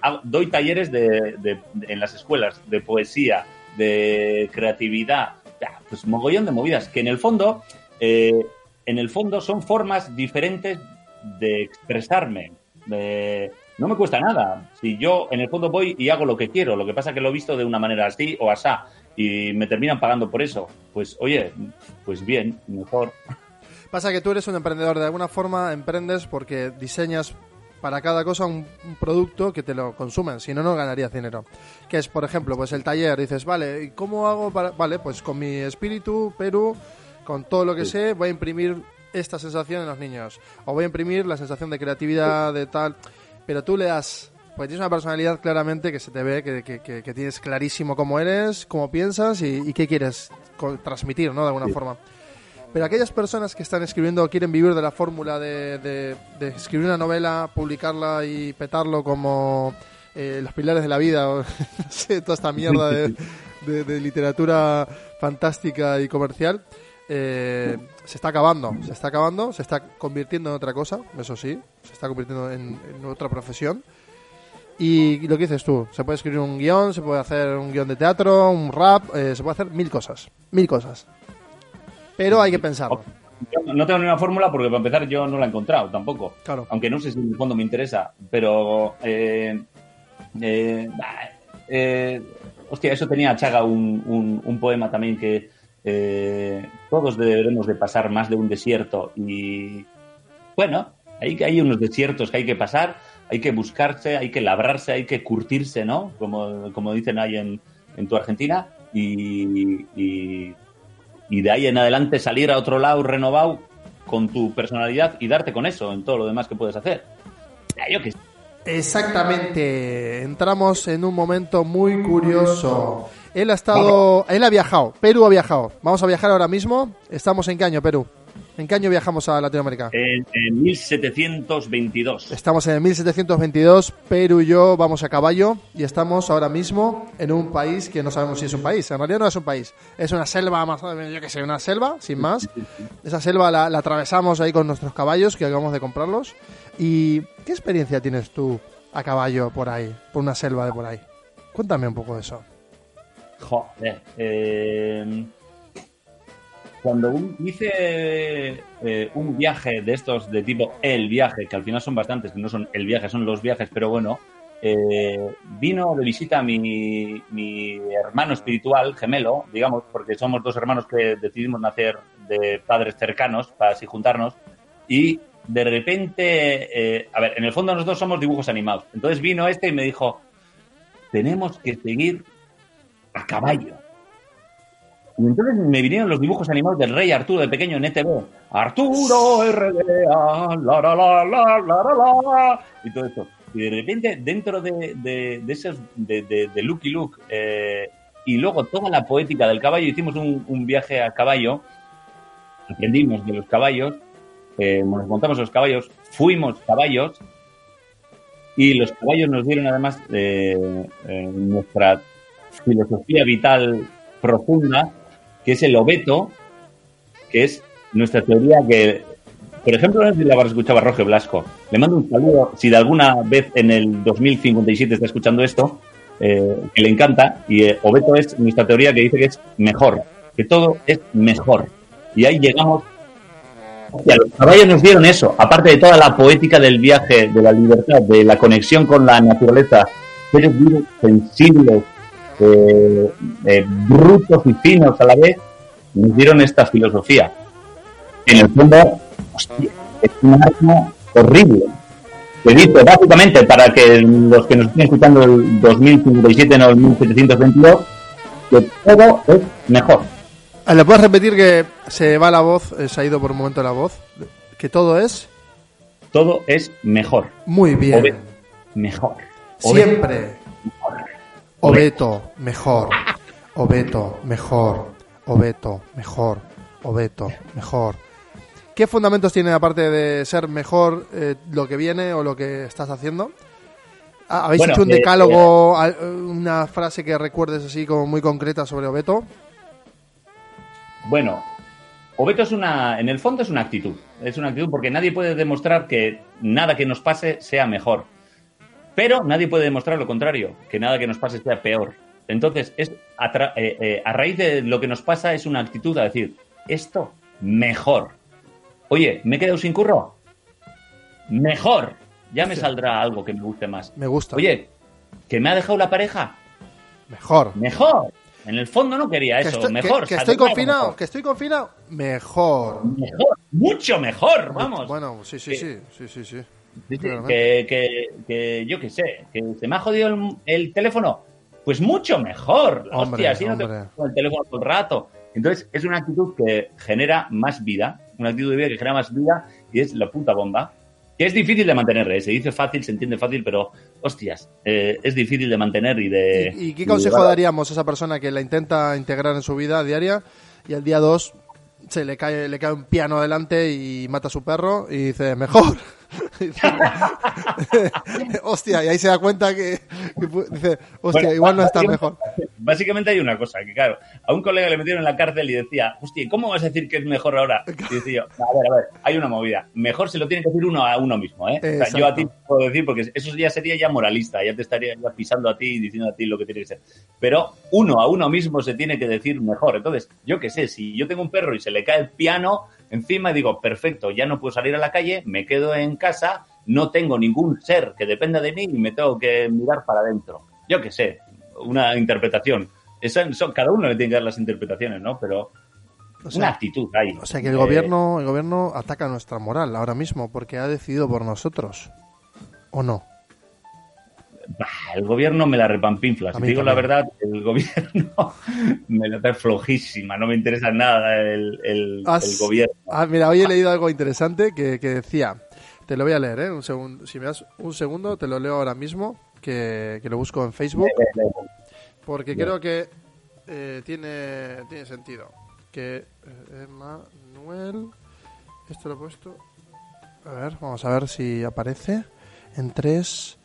hago- doy talleres de, de- de- en las escuelas de poesía, de creatividad. Pues mogollón de movidas. Que en el fondo, eh, en el fondo son formas diferentes de expresarme. No me cuesta nada. Si yo en el fondo voy y hago lo que quiero, lo que pasa que lo he visto de una manera así o asá y me terminan pagando por eso, pues oye, pues bien, mejor. Pasa que tú eres un emprendedor, de alguna forma emprendes porque diseñas para cada cosa un, un producto que te lo consumen, si no, no ganarías dinero. Que es, por ejemplo, pues el taller, dices, vale, ¿y cómo hago para...? Vale, pues con mi espíritu, Perú, con todo lo que Sí. sé, voy a imprimir esta sensación en los niños. O voy a imprimir la sensación de creatividad, de tal... Pero tú le das... Pues tienes una personalidad claramente que se te ve, que, que- tienes clarísimo cómo eres, cómo piensas y, y qué quieres transmitir, ¿no? De alguna Sí. forma. Pero aquellas personas que están escribiendo o quieren vivir de la fórmula de, de- escribir una novela, publicarla y petarlo como eh, Los Pilares de la Vida, toda esta mierda de, literatura fantástica y comercial, eh, se está acabando. Se está acabando, se está convirtiendo en otra cosa, eso sí, se está convirtiendo en, en otra profesión. Y lo que dices tú, se puede escribir un guion, se puede hacer un guion de teatro, un rap, eh, se puede hacer mil cosas, mil cosas. Pero hay que pensarlo. No tengo ni una fórmula porque para empezar yo no la he encontrado tampoco. Claro. Aunque no sé si en el fondo me interesa, pero... Eh, eh, bah, eh, hostia, eso tenía Chaga un, un- un poema también que eh, todos deberemos de pasar más de un desierto y bueno, hay, hay unos desiertos que hay que pasar, hay que buscarse, hay que labrarse, hay que curtirse, ¿no? Como, como dicen ahí en, en tu Argentina y, y, y de ahí en adelante salir a otro lado renovado con tu personalidad y darte con eso en todo lo demás que puedes hacer. Yo. Exactamente. Entramos en un momento muy curioso. Él ha estado, él ha viajado, Perú ha viajado. Vamos a viajar ahora mismo. Estamos en qué año, Perú. ¿En qué año viajamos a Latinoamérica? En, en 1722. Estamos en el 1722, Perú y yo vamos a caballo y estamos ahora mismo en un país que no sabemos si es un país. En realidad no es un país, es una selva más, yo que sé, una selva, sin más. Esa selva la, la atravesamos ahí con nuestros caballos que acabamos de comprarlos. ¿Y qué experiencia tienes tú a caballo por ahí, por una selva de por ahí? Cuéntame un poco de eso. Joder. eh, cuando un- hice eh, un viaje de estos de tipo el viaje, que al final son bastantes, que no son el viaje, son los viajes, pero bueno, eh, vino de visita mi, mi hermano espiritual, gemelo, digamos, porque somos dos hermanos que decidimos nacer de padres cercanos para así juntarnos, y de repente, eh, a ver, en el fondo nosotros somos dibujos animados. Entonces vino este y me dijo, tenemos que seguir a caballo. Y entonces me vinieron los dibujos animados del rey Arturo de pequeño en ETV. Arturo RDA, la la la la la la y todo esto. Y de repente, dentro de, de, de esos, de, de, de Lucky Luke, eh, y luego toda la poética del caballo, hicimos un, un viaje a caballo, aprendimos de los caballos, eh, nos montamos los caballos, fuimos caballos, y los caballos nos dieron además eh, eh, nuestra filosofía vital profunda, que es el obeto, que es nuestra teoría que, por ejemplo, no sé si la habrás escuchado a Roge Blasco. Le mando un saludo, si de alguna vez en el 2057 está escuchando esto, eh, que le encanta, y eh, obeto es nuestra teoría que dice que es mejor, que todo es mejor. Y ahí llegamos y a los caballos nos dieron eso, aparte de toda la poética del viaje, de la libertad, de la conexión con la naturaleza, seres vivos, sensibles, eh, eh, brutos y finos a la vez, nos dieron esta filosofía. En el fondo, hostia, es un arma horrible. Que dice, básicamente, para que los que nos estén escuchando el 2057 no el 1722, que todo es mejor. Ah, ¿Le puedes repetir que se va la voz, eh, se ha ido por un momento la voz? Que todo es Todo es mejor. muy bien. Obe- mejor. Obe- Siempre. Obeto, mejor. Obeto, mejor. Obeto, mejor. Obeto, mejor. ¿Qué fundamentos tiene aparte de ser mejor eh, lo que viene o lo que estás haciendo? Ah, ¿Habéis Bueno, hecho un eh, decálogo, al- una frase que recuerdes así como muy concreta sobre Obeto? Bueno, Obeto es una, en el fondo es una actitud. Es una actitud porque nadie puede demostrar que nada que nos pase sea mejor. Pero nadie puede demostrar lo contrario, que nada que nos pase sea peor. Entonces, es a, eh, eh, a raíz de lo que nos pasa es una actitud a decir, esto mejor. Oye, ¿me he quedado sin curro? Mejor. Ya me saldrá algo que me guste más. Me gusta. Oye, ¿que me ha dejado la pareja? Mejor. Mejor. En el fondo no quería Que eso. estoy, mejor. que estoy confinado, mejor. que estoy confinado. Mejor. Mejor, mucho mejor, vamos. Bueno, sí, sí, sí, sí, sí, sí. Sí, sí, claramente. que, que, que yo qué sé, que se me ha jodido el, el teléfono, pues mucho mejor. Hombre, Hostia, así no te con el teléfono todo el rato. Entonces, es una actitud que genera más vida, una actitud de vida que genera más vida y es la puta bomba. Que es difícil de mantener, ¿eh? se dice fácil, se entiende fácil, pero hostias, eh, es difícil de mantener y de. ¿Y, y qué consejo daríamos a esa persona que la intenta integrar en su vida diaria y al día 2 se le cae, le cae un piano adelante y mata a su perro y dice, mejor? Hostia, y ahí se da cuenta que, dice, hostia, Bueno, igual no está mejor. Básicamente hay una cosa, que claro, a un colega le metieron en la cárcel y decía, hostia, ¿cómo vas a decir que es mejor ahora? Y decía yo, a ver, a ver, hay una movida. Mejor se lo tiene que decir uno a uno mismo, ¿eh? O sea, yo a ti te puedo decir, porque eso ya sería ya moralista, ya te estaría ya pisando a ti y diciendo a ti lo que tiene que ser. Pero uno a uno mismo se tiene que decir mejor. Entonces, yo qué sé, si yo tengo un perro y se le cae el piano encima y digo, perfecto, ya no puedo salir a la calle, me quedo en casa, no tengo ningún ser que dependa de mí y me tengo que mirar para adentro. Yo qué sé, una interpretación. Esa- son- cada uno le tiene que dar las interpretaciones, ¿no? Pero O una actitud hay. o sea que el Eh, gobierno, el gobierno ataca nuestra moral ahora mismo porque ha decidido por nosotros. ¿O no? Bah, el gobierno me la repampinfla. Si te digo la verdad, el gobierno me la trae flojísima. No me interesa nada el, el- Has- el gobierno. Ah, mira, hoy he leído algo interesante que, que decía, te lo voy a leer, ¿eh? Un segundo, si me das un segundo, te lo leo ahora mismo, que, que lo busco en Facebook, porque creo que eh, tiene, tiene sentido. Que eh, Emanuel, esto lo he puesto, a ver, vamos a ver si aparece. En 3,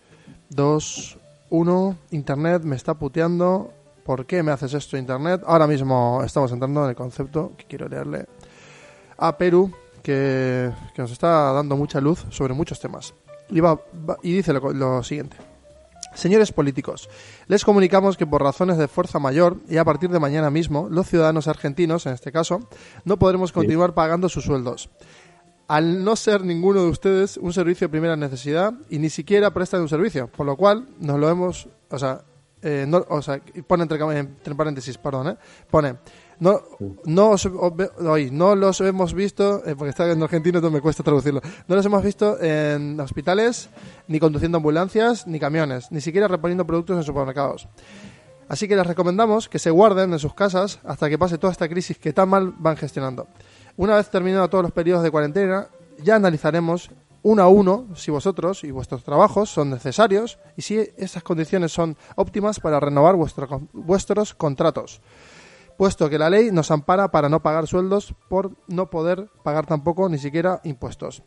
2, 1, Internet me está puteando. ¿Por qué me haces esto, Internet? Ahora mismo estamos entrando en el concepto que quiero leerle a Perú, que, que nos está dando mucha luz sobre muchos temas. Y, va- va- y dice lo, lo siguiente. Señores políticos, les comunicamos que por razones de fuerza mayor y a partir de mañana mismo, los ciudadanos argentinos, en este caso, no podremos continuar pagando sus sueldos. Al no ser ninguno de ustedes un servicio de primera necesidad y ni siquiera prestan un servicio, por lo cual nos lo hemos, o sea, eh, no, o sea, pone entre, entre paréntesis, perdón, ¿eh? pone, no, no, os- no los hemos visto, eh, porque está en argentino, entonces me cuesta traducirlo, no los hemos visto en hospitales, ni conduciendo ambulancias, ni camiones, ni siquiera reponiendo productos en supermercados. Así que les recomendamos que se guarden en sus casas hasta que pase toda esta crisis que tan mal van gestionando. Una vez terminados todos los periodos de cuarentena, ya analizaremos uno a uno si vosotros y vuestros trabajos son necesarios y si esas condiciones son óptimas para renovar vuestro- vuestros contratos puesto que la ley nos ampara para no pagar sueldos por no poder pagar tampoco ni siquiera impuestos,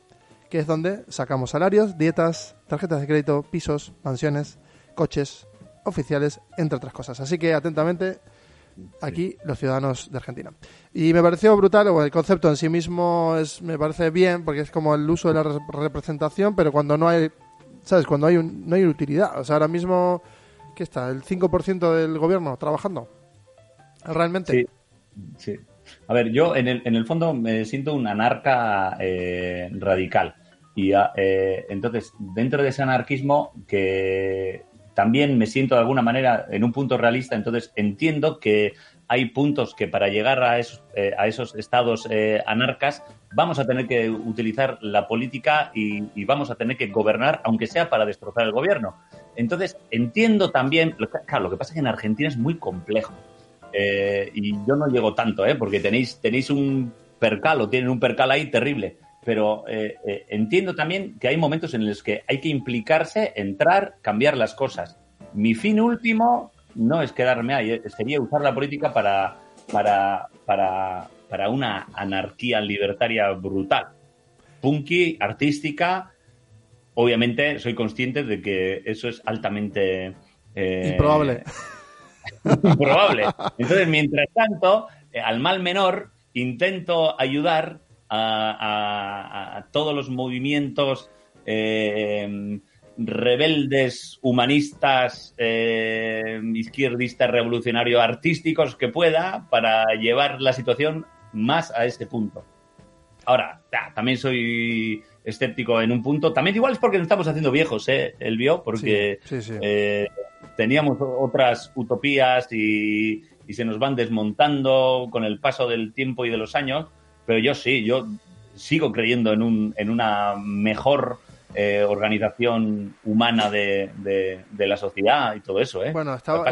que es donde sacamos salarios, dietas, tarjetas de crédito, pisos, mansiones, coches oficiales, entre otras cosas. Así que atentamente aquí los ciudadanos de Argentina. Y me pareció brutal, o el concepto en sí mismo es, me parece bien, porque es como el uso de la re- representación, pero cuando no hay, ¿sabes? Cuando hay un, no hay utilidad. O sea, ahora mismo, ¿qué está? ¿El 5% del gobierno trabajando? ¿Realmente? Sí, sí. A ver, yo en el, en el fondo me siento un anarca eh, radical. Y ah, eh, entonces, dentro de ese anarquismo, que también me siento de alguna manera en un punto realista, entonces entiendo que hay puntos que para llegar a esos, eh, a esos estados eh, anarcas vamos a tener que utilizar la política y, vamos a tener que gobernar, aunque sea para destrozar el gobierno. Entonces, entiendo también, claro, lo que pasa es que en Argentina es muy complejo. Eh, y yo no llego tanto, ¿eh? porque tenéis, tenéis un percal o tienen un percal ahí terrible. Pero eh, eh, entiendo también que hay momentos en los que hay que implicarse, entrar, cambiar las cosas. Mi fin último no es quedarme ahí, eh, sería usar la política para, para, para para una anarquía libertaria brutal. Punky, artística, obviamente soy consciente de que eso es altamente... Eh, improbable. improbable. Entonces, mientras tanto, eh, al mal menor, intento ayudar a, todos los movimientos eh, rebeldes, humanistas, eh, izquierdistas, revolucionarios, artísticos que pueda para llevar la situación más a este punto. Ahora, también soy escéptico en un punto. También igual es porque nos estamos haciendo viejos, ¿eh? El vio, porque eh, teníamos otras utopías y, se nos van desmontando con el paso del tiempo y de los años. Pero yo sí, yo sigo creyendo en, un, en una mejor eh, organización humana de, de, la sociedad y todo eso. ¿eh? Bueno, estaba,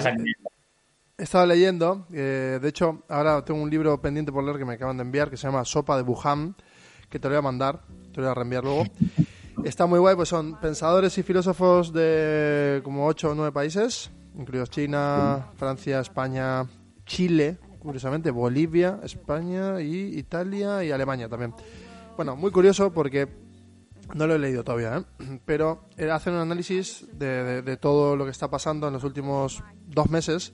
estaba leyendo, eh, de hecho, ahora tengo un libro pendiente por leer que me acaban de enviar que se llama Sopa de Wuhan, que te lo voy a mandar, te lo voy a reenviar luego. Está muy guay, pues son pensadores y filósofos de como 8 o 9 países, incluidos China, Francia, España, Chile, curiosamente, Bolivia, España y Italia y Alemania también. Bueno, muy curioso porque no lo he leído todavía, ¿eh? pero hacen un análisis de, todo lo que está pasando en los últimos dos meses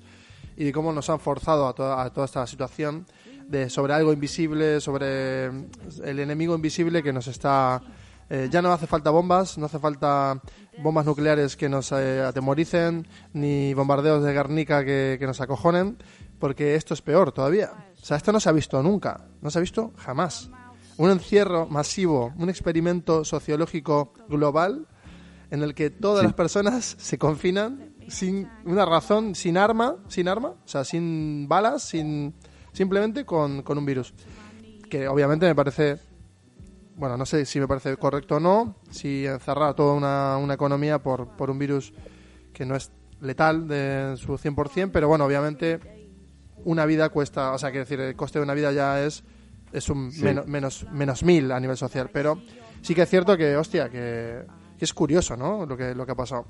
y de cómo nos han forzado a toda, esta situación de sobre algo invisible, sobre el enemigo invisible que nos está... Eh, ya no hace falta bombas, no hace falta bombas nucleares que nos eh, atemoricen, ni bombardeos de Guernica que, que nos acojonen, porque esto es peor todavía. O sea, esto no se ha visto nunca, no se ha visto jamás un encierro masivo, un experimento sociológico global en el que todas las personas se confinan sin una razón, sin arma, sin arma, o sea, sin balas, sin simplemente con, con un virus. Que obviamente me parece, bueno, no sé si me parece correcto o no, si encerrar toda una, una economía por, por un virus que no es letal de su 100%, pero bueno, obviamente una vida cuesta, o sea, quiero decir, el coste de una vida ya es es un menos, menos, menos mil a nivel social. Pero sí que es cierto que, hostia, que, es curioso, ¿no? Lo que, lo que ha pasado.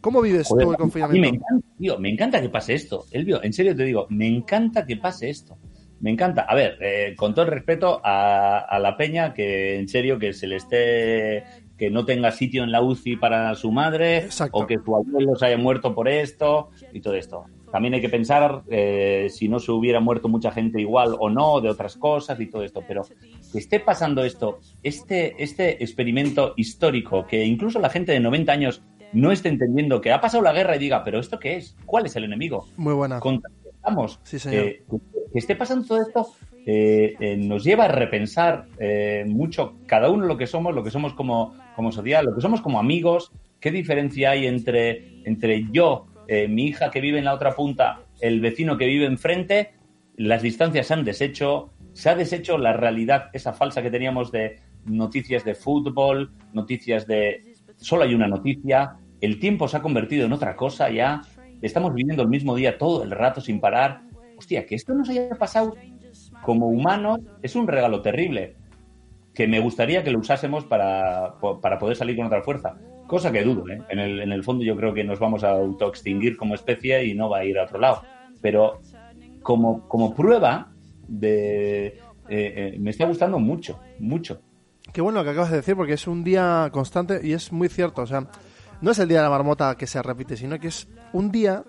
¿Cómo vives tú el confinamiento? me encanta, tío, me encanta que pase esto. Elvio, en serio te digo, me encanta que pase esto. Me encanta. A ver, eh, con todo el respeto a, a, la peña, que en serio que se le esté. que no tenga sitio en la UCI para su madre, o que su abuelo se haya muerto por esto y todo esto. También hay que pensar eh, si no se hubiera muerto mucha gente igual o no, de otras cosas y todo esto. Pero que esté pasando esto, este, este experimento histórico, que incluso la gente de 90 años no esté entendiendo que ha pasado la guerra y diga, pero ¿esto qué es? ¿Cuál es el enemigo? Muy buena. Contamos. Sí, señor. que esté pasando todo esto eh, eh, nos lleva a repensar mucho cada uno lo que somos, lo que somos como, como sociedad, lo que somos como amigos, qué diferencia hay entre, entre yo eh, mi hija que vive en la otra punta, el vecino que vive enfrente, las distancias se han deshecho, se ha deshecho la realidad, esa falsa que teníamos de noticias de fútbol, noticias de... Solo hay una noticia, el tiempo se ha convertido en otra cosa ya, estamos viviendo el mismo día todo el rato sin parar. Hostia, que esto nos haya pasado como humanos es un regalo terrible que me gustaría que lo usásemos para, para poder salir con otra fuerza. Cosa que dudo, ¿eh? En el, en el fondo yo creo que nos vamos a autoextinguir como especie y no va a ir a otro lado. Pero como, como prueba de... Eh, eh, me está gustando mucho, mucho. Qué bueno lo que acabas de decir, porque es un día constante y es muy cierto. O sea, no es el día de la marmota que se repite, sino que es un día.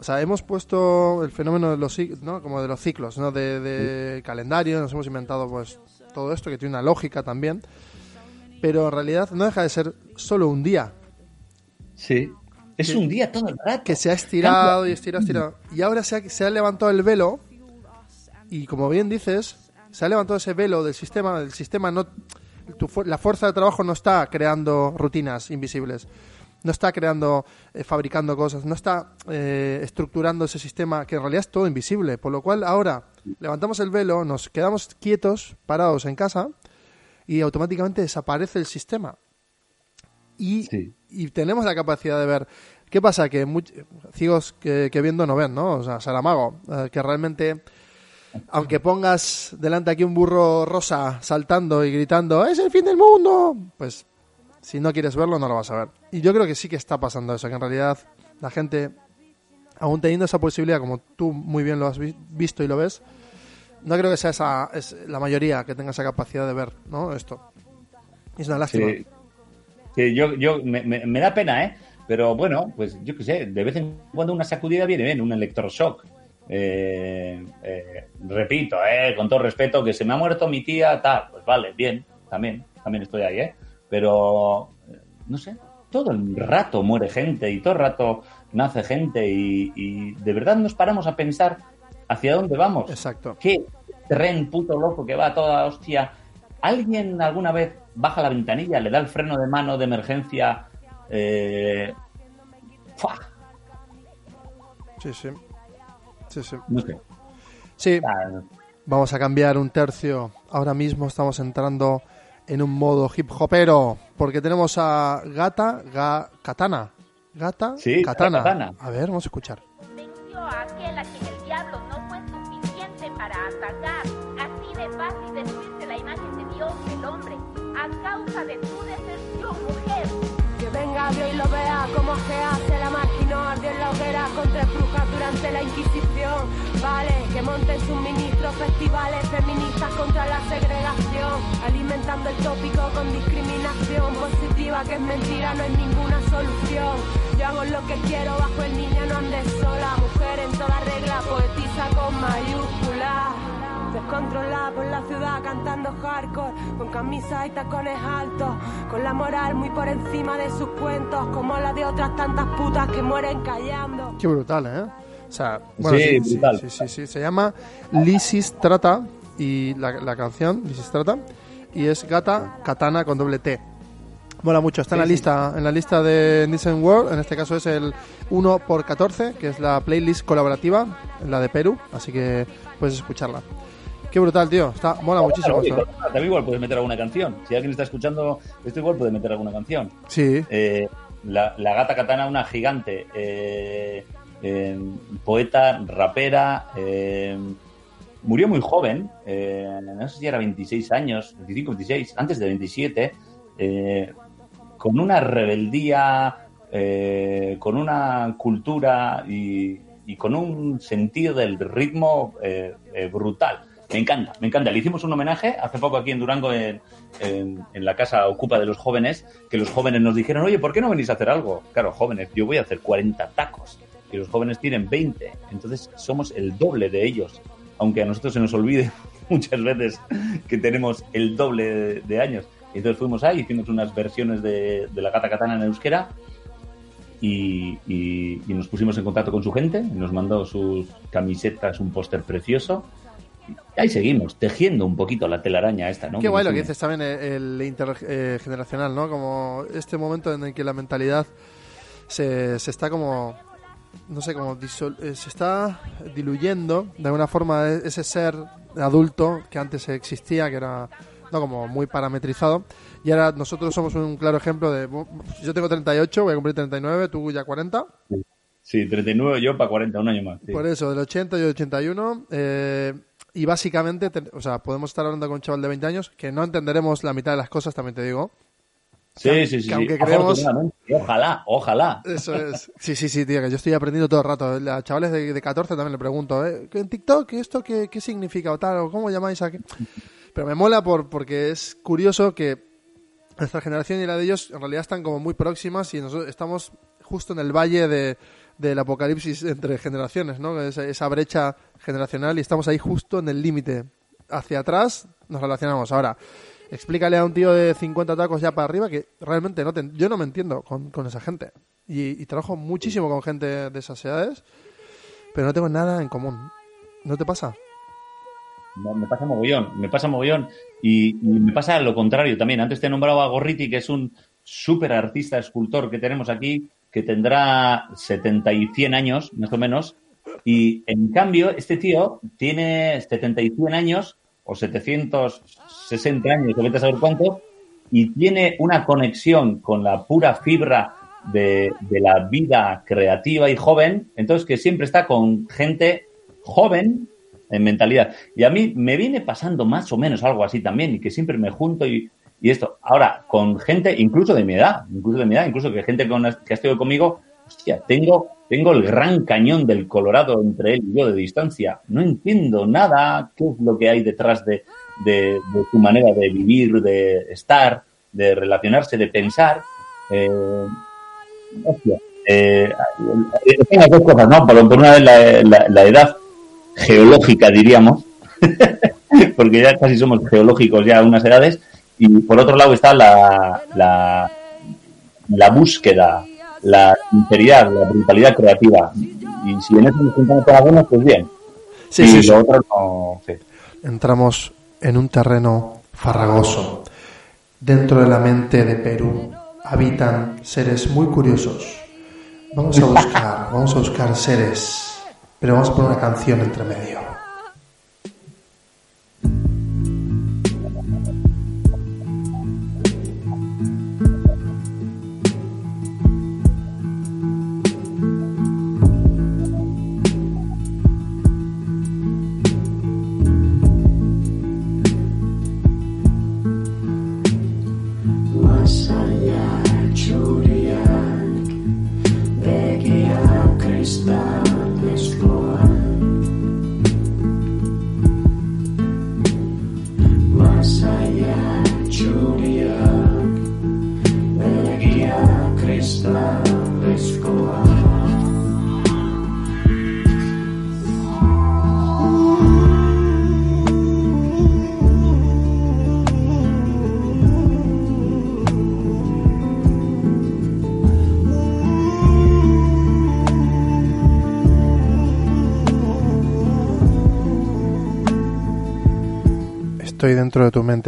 O sea, hemos puesto el fenómeno de los, ¿no? como de los ciclos, ¿no? De, de calendario, nos hemos inventado pues todo esto que tiene una lógica también pero en realidad no deja de ser solo un día. Sí. Es un día todo el rato. Que se ha estirado y estirado, estirado. Y ahora se ha, se ha levantado el velo. Y como bien dices, se ha levantado ese velo del sistema. El sistema no. la fuerza de trabajo no está creando rutinas invisibles. No está creando, eh, fabricando cosas. No está eh, estructurando ese sistema que en realidad es todo invisible. Por lo cual ahora levantamos el velo, nos quedamos quietos, parados en casa y automáticamente desaparece el sistema. Y, y tenemos la capacidad de ver. ¿Qué pasa? Que ciegos que, viendo no ven, ¿no? O sea, Saramago, eh, que realmente, aunque pongas delante aquí un burro rosa saltando y gritando, ¡es el fin del mundo! Pues si no quieres verlo, no lo vas a ver. Y yo creo que sí que está pasando eso, que en realidad la gente, aún teniendo esa posibilidad, como tú muy bien lo has visto y lo ves, no creo que sea esa, es la mayoría que tenga esa capacidad de ver, ¿no? Esto. Es una lástima. Sí. yo, yo me, da pena, ¿eh? Pero bueno, pues yo qué sé, de vez en cuando una sacudida viene bien, un electroshock. Eh, eh, repito, eh, con todo respeto, que se me ha muerto mi tía, tal, pues vale, bien, también, también estoy ahí, ¿eh? Pero, no sé, todo el rato muere gente y todo el rato nace gente y, de verdad nos paramos a pensar hacia dónde vamos. Exacto. ¿Qué tren puto loco que va a toda hostia? ¿Alguien alguna vez baja la ventanilla, le da el freno de mano de emergencia? Eh, sí, sí. Sí, sí. No sé. Sí. Ah, Vamos a cambiar un tercio. Ahora mismo estamos entrando en un modo hip hopero porque tenemos a Gata Ga, Katana. Gata sí, Katana. A ver, vamos a escuchar. Y lo vea como se hace la máquina ardió en la hoguera contra brujas durante la Inquisición. Vale, que monten sus ministros festivales feministas contra la segregación, alimentando el tópico con discriminación positiva que es mentira, no es ninguna solución. Yo hago lo que quiero bajo el niño, no andes sola, mujer en toda regla, poetiza con mayúsculas. Descontrolada por la ciudad cantando hardcore, con camisas y tacones altos, con la moral muy por encima de sus cuentos, como la de otras tantas putas que mueren callando. Qué brutal, ¿eh? O sea, bueno, sí, sí, brutal. sí, sí, sí, se llama Lysistrata y la, la canción Lysistrata y es Gata Katana con doble T. Mola mucho, está en la lista en la lista de Nielsen World, en este caso es el 1 x 14 que es la playlist colaborativa, la de Perú, así que puedes escucharla. Qué brutal, tío. Está, mola muchísimo. también igual puedes meter alguna canción. Si alguien está escuchando esto, igual puede meter alguna canción. Sí. Eh, la, gata katana, una gigante. Eh, eh, poeta, rapera. murió muy joven. no sé si era 26 años, 25, 26, antes de 27. con una rebeldía, con una cultura y, y, con un sentido del ritmo brutal. Me encanta, me encanta. Le hicimos un homenaje hace poco aquí en Durango, en, la casa Ocupa de los Jóvenes, que los jóvenes nos dijeron, oye, ¿por qué no venís a hacer algo? Claro, jóvenes, yo voy a hacer 40 tacos y los jóvenes tienen 20. Entonces somos el doble de ellos. Aunque a nosotros se nos olvide muchas veces que tenemos el doble de, años. Entonces fuimos ahí, hicimos unas versiones de, la gata katana en euskera y, y, nos pusimos en contacto con su gente, nos mandó sus camisetas, un póster precioso ahí seguimos, tejiendo un poquito la telaraña esta, ¿no? Qué guay lo que dices también el, intergeneracional, ¿no? Como este momento en el que la mentalidad se, se está como, no sé, como eh, se está diluyendo de alguna forma e-, ese ser adulto que antes existía, que era no como muy parametrizado. Y ahora nosotros somos un claro ejemplo de... Yo tengo 38, voy a cumplir 39, tú ya 40. Sí, 39 yo para 40, un año más. Por eso, del 80 y 81. Eh, y básicamente, o sea, podemos estar hablando con un chaval de 20 años que no entenderemos la mitad de las cosas, también te digo. Sí, sí, sí. aunque creemos... Ojalá, ojalá. Eso es. Sí, sí, sí, tío, que yo estoy aprendiendo todo el rato. A chavales de, 14 también le pregunto, ¿eh? ¿En TikTok esto qué, qué significa o tal? ¿O cómo llamáis a qué? Pero me mola por, porque es curioso que nuestra generación y la de ellos en realidad están como muy próximas y nosotros estamos justo en el valle de del apocalipsis entre generaciones, ¿no? Esa, esa brecha generacional y estamos ahí justo en el límite. Hacia atrás nos relacionamos. Ahora, explícale a un tío de 50 tacos ya para arriba que realmente no yo no me entiendo con, esa gente. Y, trabajo muchísimo con gente de esas edades, pero no tengo nada en común. ¿No te pasa? No, me pasa mogollón, me pasa mogollón. Y, y, me pasa lo contrario también. Antes te he nombrado a Gorriti, que es un súper artista, escultor que tenemos aquí, que tendrá 70 y 100 años, más o menos, y en cambio este tío tiene 70 y 100 años, o 760 años, o vete a saber cuánto, y tiene una conexión con la pura fibra de, de la vida creativa y joven, entonces que siempre está con gente joven en mentalidad. Y a mí me viene pasando más o menos algo así también, y que siempre me junto y y esto, ahora, con gente incluso de mi edad, incluso de mi edad, incluso que gente con, que ha estado conmigo hostia, tengo, tengo el gran cañón del Colorado entre él y yo de distancia. No entiendo nada, qué es lo que hay detrás de, de, su manera de vivir, de estar, de relacionarse, de pensar. Eh, hostia, eh, dos cosas, ¿no? Por, una vez la, la- la edad geológica, diríamos, porque ya casi somos geológicos ya a unas edades, y por otro lado está la, la, la búsqueda, la sinceridad, la brutalidad creativa. Y si en eso nos juntamos con algunos, pues bien. Sí, y sí, lo sí. otro no. sí. Entramos en un terreno farragoso. Dentro de la mente de Perú habitan seres muy curiosos. Vamos a buscar, vamos a buscar seres, pero vamos a poner una canción entre medio.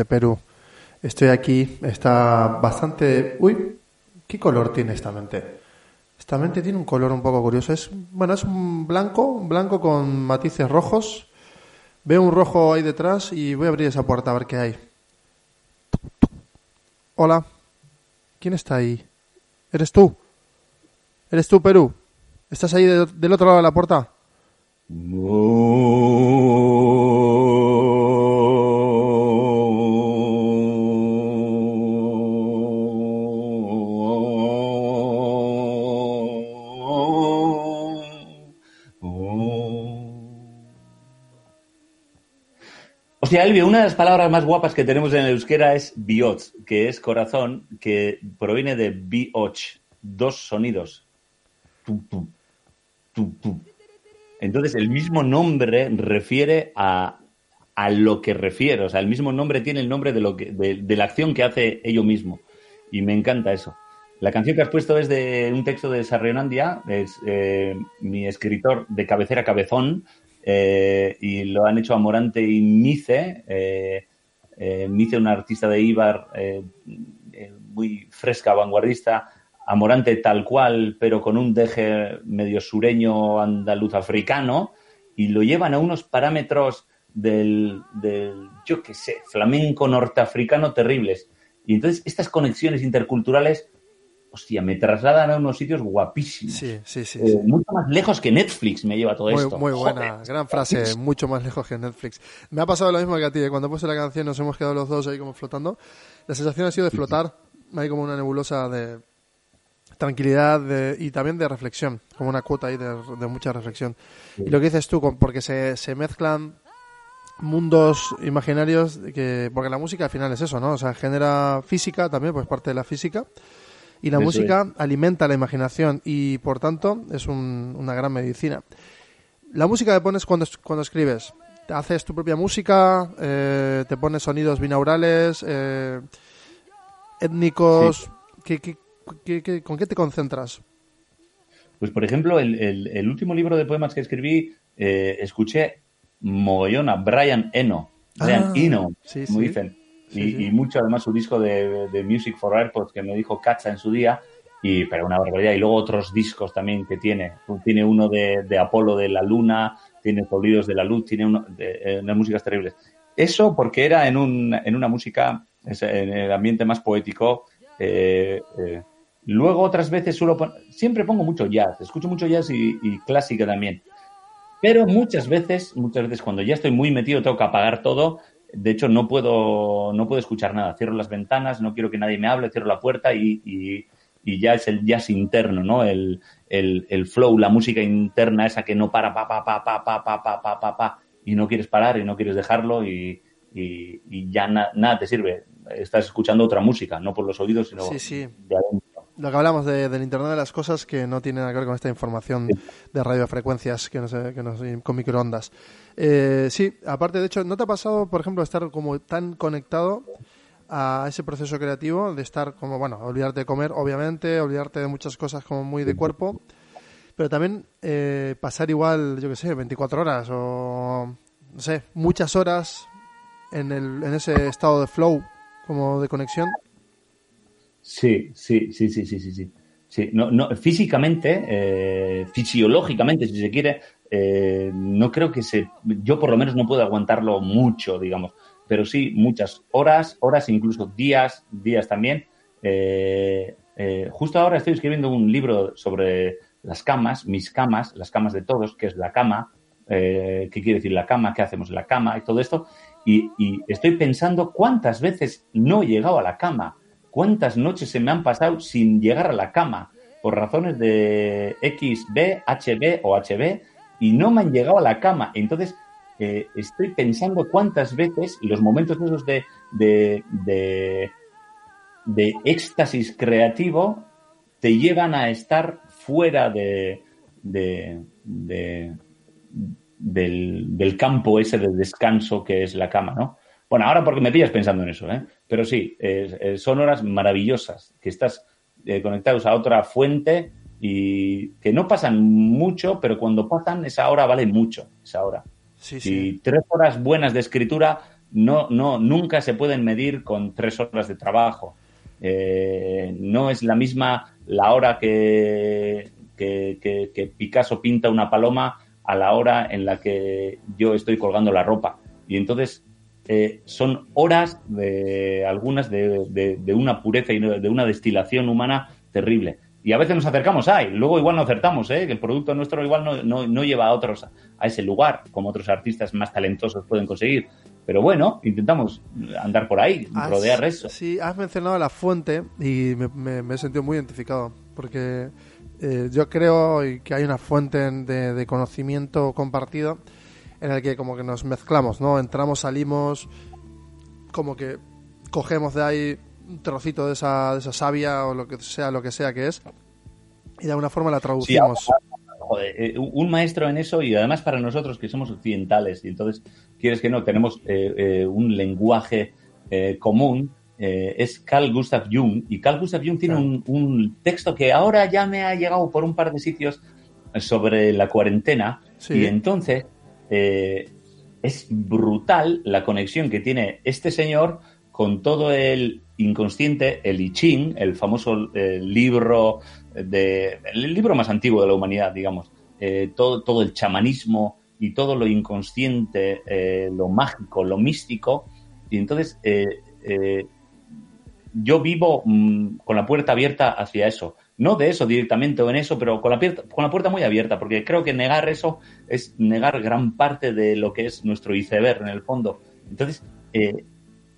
Perú. Estoy aquí, está bastante... Uy, ¿qué color tiene esta mente? Esta mente tiene un color un poco curioso. Es, bueno, es un blanco, un blanco con matices rojos. Veo un rojo ahí detrás y voy a abrir esa puerta a ver qué hay. Hola. ¿Quién está ahí? ¿Eres tú? ¿Eres tú, Perú? ¿Estás ahí de- del otro lado de la puerta? Hostia, Elvio, una de las palabras más guapas que tenemos en el euskera es biots, que es corazón, que proviene de bioch, dos sonidos. Tu, tu, tu. Entonces, el mismo nombre refiere a, a lo que refiere. O sea, el mismo nombre tiene el nombre de, lo de la acción que hace ello mismo. Y me encanta eso. La canción que has puesto es de un texto de Sarrionandia, es eh, mi escritor de cabecera cabezón, eh, y lo han hecho Amorante y Mice. Eh, eh, una artista de Ibar eh, eh, muy fresca, vanguardista. Amorante tal cual, pero con un deje medio sureño andaluz africano, y lo llevan a unos parámetros del, del yo qué sé, flamenco norteafricano terribles. Y entonces estas conexiones interculturales, hostia, me trasladan a unos sitios guapísimos. Sí, sí, sí. Eh, sí. mucho más lejos que Netflix me lleva todo Muy, esto. muy buena, Joder. gran frase, mucho más lejos que Netflix. Me ha pasado lo mismo que a ti, que cuando puse la canción nos hemos quedado los dos ahí como flotando. La sensación ha sido de flotar, hay como una nebulosa de tranquilidad de- y también de reflexión, como una cuota ahí de, de mucha reflexión. Y lo que dices tú, porque se, se mezclan mundos imaginarios, que porque la música al final es eso, ¿no? O sea, genera física también, pues parte de la física. Y la Eso música alimenta la imaginación y por tanto es un- una gran medicina. La música que pones cuando, cuando escribes, ¿te haces tu propia música? Eh, ¿Te pones sonidos binaurales? Eh, ¿Étnicos? ¿Qué- qué- qué- qué- con qué te concentras? Pues, por ejemplo, el, el- el último libro de poemas que escribí, eh, escuché mogollón a Brian Eno, Brian Ah, Eno, sí, como sí. dicen. Sí, y, sí. y mucho, además, su disco de, de Music for Airports que me dijo Cacha en su día, y pero una barbaridad. Y luego otros discos también que tiene. Tiene uno de, de Apolo de la Luna, tiene Sonidos de la Luz, tiene uno de, eh, unas músicas terribles. Eso porque era en, un, en una música, en el ambiente más poético. eh, eh, Luego otras veces suelo pon- siempre pongo mucho jazz, escucho mucho jazz y, y clásica también. Pero muchas veces, muchas veces cuando ya estoy muy metido tengo que apagar todo. De hecho no puedo no puedo escuchar nada. Cierro las ventanas, no quiero que nadie me hable, cierro la puerta y, y- y ya es el jazz interno, ¿no? El, el, el flow, la música interna esa que no para, pa, pa, pa, pa, pa, pa, pa, pa, pa, pa, y no quieres parar y no quieres dejarlo y, y, ya na- nada te sirve. Estás escuchando otra música, no por los oídos, sino Sí, sí. de adentro. Lo que hablamos de- del Internet de las cosas que no tiene nada que ver con esta información de radiofrecuencias que no sé, que no sé, con microondas. Eh, sí, aparte de hecho, ¿no te ha pasado, por ejemplo, estar como tan conectado a ese proceso creativo de estar como, bueno, olvidarte de comer, obviamente, olvidarte de muchas cosas como muy de cuerpo, pero también eh, pasar igual, yo qué sé, 24 horas o, no sé, muchas horas en, el, en ese estado de flow, como de conexión? Sí, sí, sí, sí, sí, sí, sí. Sí, no, no, físicamente, eh, fisiológicamente, si se quiere, eh, no creo que se, yo por lo menos no puedo aguantarlo mucho, digamos, pero sí muchas horas, horas, incluso días, días también. Eh, eh, justo ahora estoy escribiendo un libro sobre las camas, mis camas, las camas de todos, que es la cama, eh, qué quiere decir la cama, qué hacemos en la cama y todo esto, y, y estoy pensando cuántas veces no he llegado a la cama cuántas noches se me han pasado sin llegar a la cama por razones de XB, HB o HB y no me han llegado a la cama. Entonces, eh, estoy pensando cuántas veces los momentos esos de, de, de, éxtasis creativo te llevan a estar fuera de- del, del campo ese de descanso que es la cama, ¿no? Bueno, ahora porque me pillas pensando en eso, ¿eh? Pero sí, eh, son horas maravillosas, que estás eh, conectados a otra fuente y que no pasan mucho, pero cuando pasan, esa hora vale mucho, esa hora. Sí, Y sí. tres horas buenas de escritura no, no, nunca se pueden medir con tres horas de trabajo. Eh, no es la misma la hora que, que, que- que Picasso pinta una paloma a la hora en la que yo estoy colgando la ropa. Y entonces eh, son horas de algunas de, de- de una pureza y de una destilación humana terrible. Y a veces nos acercamos ahí, luego igual no acertamos, ¿eh? que el producto nuestro igual no, no- no lleva a otros a ese lugar, como otros artistas más talentosos pueden conseguir. Pero bueno, intentamos andar por ahí, Has- rodear eso. Sí, has mencionado la fuente y me, me- me he sentido muy identificado porque eh, yo creo que hay una fuente de, de conocimiento compartido en el que como que nos mezclamos, ¿no? Entramos, salimos, como que cogemos de ahí un trocito de esa, de esa savia o lo que sea, lo que sea que es y de alguna forma la traducimos. Joder, eh, un maestro en eso y además para nosotros que somos occidentales y entonces, quieres que no, tenemos eh, eh, un lenguaje eh, común, es Carl Gustav Jung y Carl Gustav Jung tiene Claro. un, un texto que ahora ya me ha llegado por un par de sitios sobre la cuarentena Sí. y entonces eh, es brutal la conexión que tiene este señor con todo el inconsciente, el I Ching, el famoso eh, libro de el libro más antiguo de la humanidad, digamos, eh, todo, todo el chamanismo y todo lo inconsciente, lo mágico, lo místico, y entonces yo vivo mm, con la puerta abierta hacia eso. No de eso directamente o en eso, pero con la, puerta, con la puerta muy abierta, porque creo que negar eso es negar gran parte de lo que es nuestro iceberg en el fondo. Entonces, eh,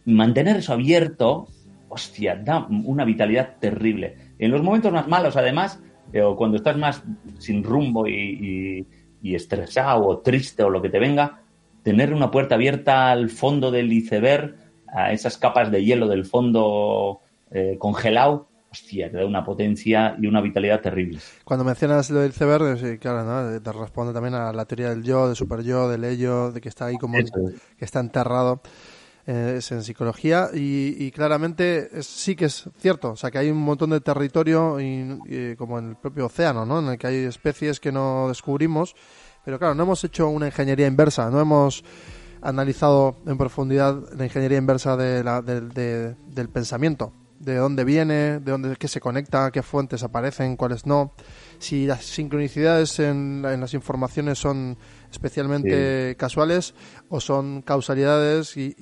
mantener eso abierto, hostia, da una vitalidad terrible. En los momentos más malos, además, eh, o cuando estás más sin rumbo y, estresado o triste o lo que te venga, tener una puerta abierta al fondo del iceberg, a esas capas de hielo del fondo eh, congelado, hostia, te da una potencia y una vitalidad terrible. Cuando mencionas lo del iceberg, sí, claro, ¿no? te responde también a la teoría del yo, del super yo, del ello, de que está ahí como es. que está enterrado eh, es en psicología y, y claramente es- sí que es cierto, o sea que hay un montón de territorio y, y como en el propio océano, ¿no? En el que hay especies que no descubrimos, pero claro, no hemos hecho una ingeniería inversa, no hemos analizado en profundidad la ingeniería inversa de la- del- de- del pensamiento, de dónde viene, de dónde qué se conecta, qué fuentes aparecen, cuáles no, si las sincronicidades en, en las informaciones son especialmente casuales o son causalidades y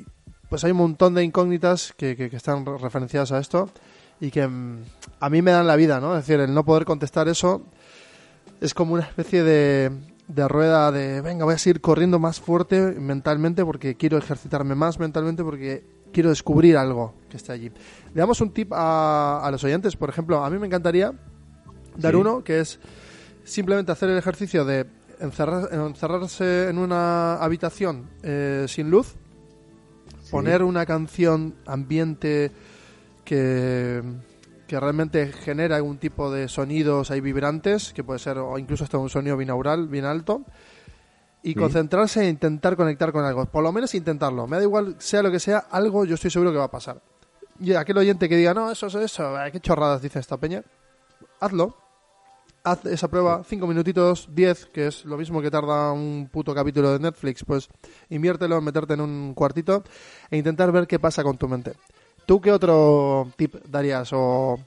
pues hay un montón de incógnitas que, que- que están re- referenciadas a esto y que mm, a mí me dan la vida, ¿no? Es decir, el no poder contestar eso es como una especie de, de rueda de, venga, voy a seguir corriendo más fuerte mentalmente porque quiero ejercitarme más mentalmente porque quiero descubrir algo que esté allí. Le damos un tip a, a los oyentes, por ejemplo, a mí me encantaría dar Sí. uno que es simplemente hacer el ejercicio de encerrar- encerrarse en una habitación eh, sin luz, poner una canción ambiente que, que realmente genera algún tipo de sonidos ahí vibrantes, que puede ser o incluso hasta un sonido binaural bien alto, y Sí. concentrarse e intentar conectar con algo. Por lo menos intentarlo. Me da igual, sea lo que sea, algo yo estoy seguro que va a pasar. Y aquel oyente que diga, no, eso es eso, qué chorradas dice esta peña, hazlo. Haz esa prueba, 5 minutitos, 10, que es lo mismo que tarda un puto capítulo de Netflix, pues inviértelo en meterte en un cuartito e intentar ver qué pasa con tu mente. ¿Tú qué otro tip darías o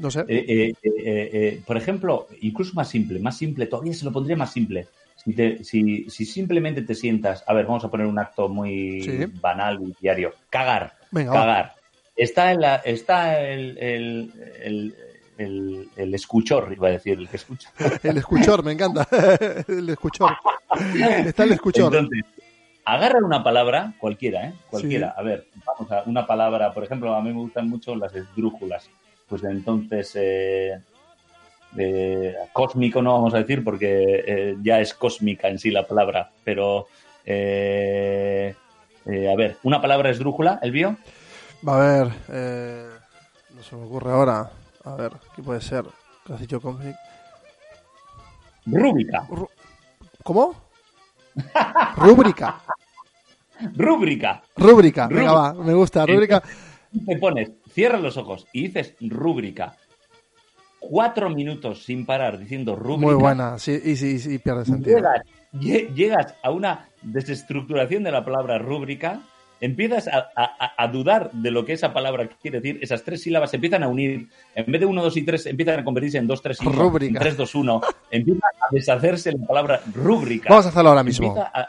no sé? Eh, eh, eh, eh, eh, por ejemplo, incluso más simple, más simple, todavía se lo pondría más simple. Si, te- si, si simplemente te sientas, a ver, vamos a poner un acto muy Sí. banal y diario, cagar, Venga, va. cagar. Está, en la, está el, el, el, el- el escuchor, iba a decir, el que escucha. El escuchor, me encanta. el escuchor. Está el escuchor. Entonces, agarra una palabra, cualquiera, ¿eh? Cualquiera. Sí. A ver, vamos a una palabra, por ejemplo, a mí me gustan mucho las esdrújulas. Pues entonces, eh, eh, cósmico no vamos a decir porque eh, ya es cósmica en sí la palabra, pero eh, eh, a ver, una palabra esdrújula, Elvio. Va a ver, eh, no se me ocurre ahora. A ver, ¿qué puede ser? ¿Qué has dicho cómic? Rúbrica. ¿Cómo? Rúbrica. Rúbrica. Rúbrica. Venga, va, me gusta. Rúbrica. Te pones, cierras los ojos y dices rúbrica. Cuatro minutos sin parar diciendo rúbrica. Muy buena. Sí, y sí, sí, pierde sentido. llegas, llegas a una desestructuración de la palabra rúbrica, empiezas a, a- a dudar de lo que esa palabra quiere decir, esas tres sílabas se empiezan a unir, en vez de 1, 2 y 3, empiezan a convertirse en 2, 3 y 1, Rúbrica. 3, 2, 1, empieza a deshacerse la palabra rúbrica. Vamos a hacerlo ahora mismo. Empieza a-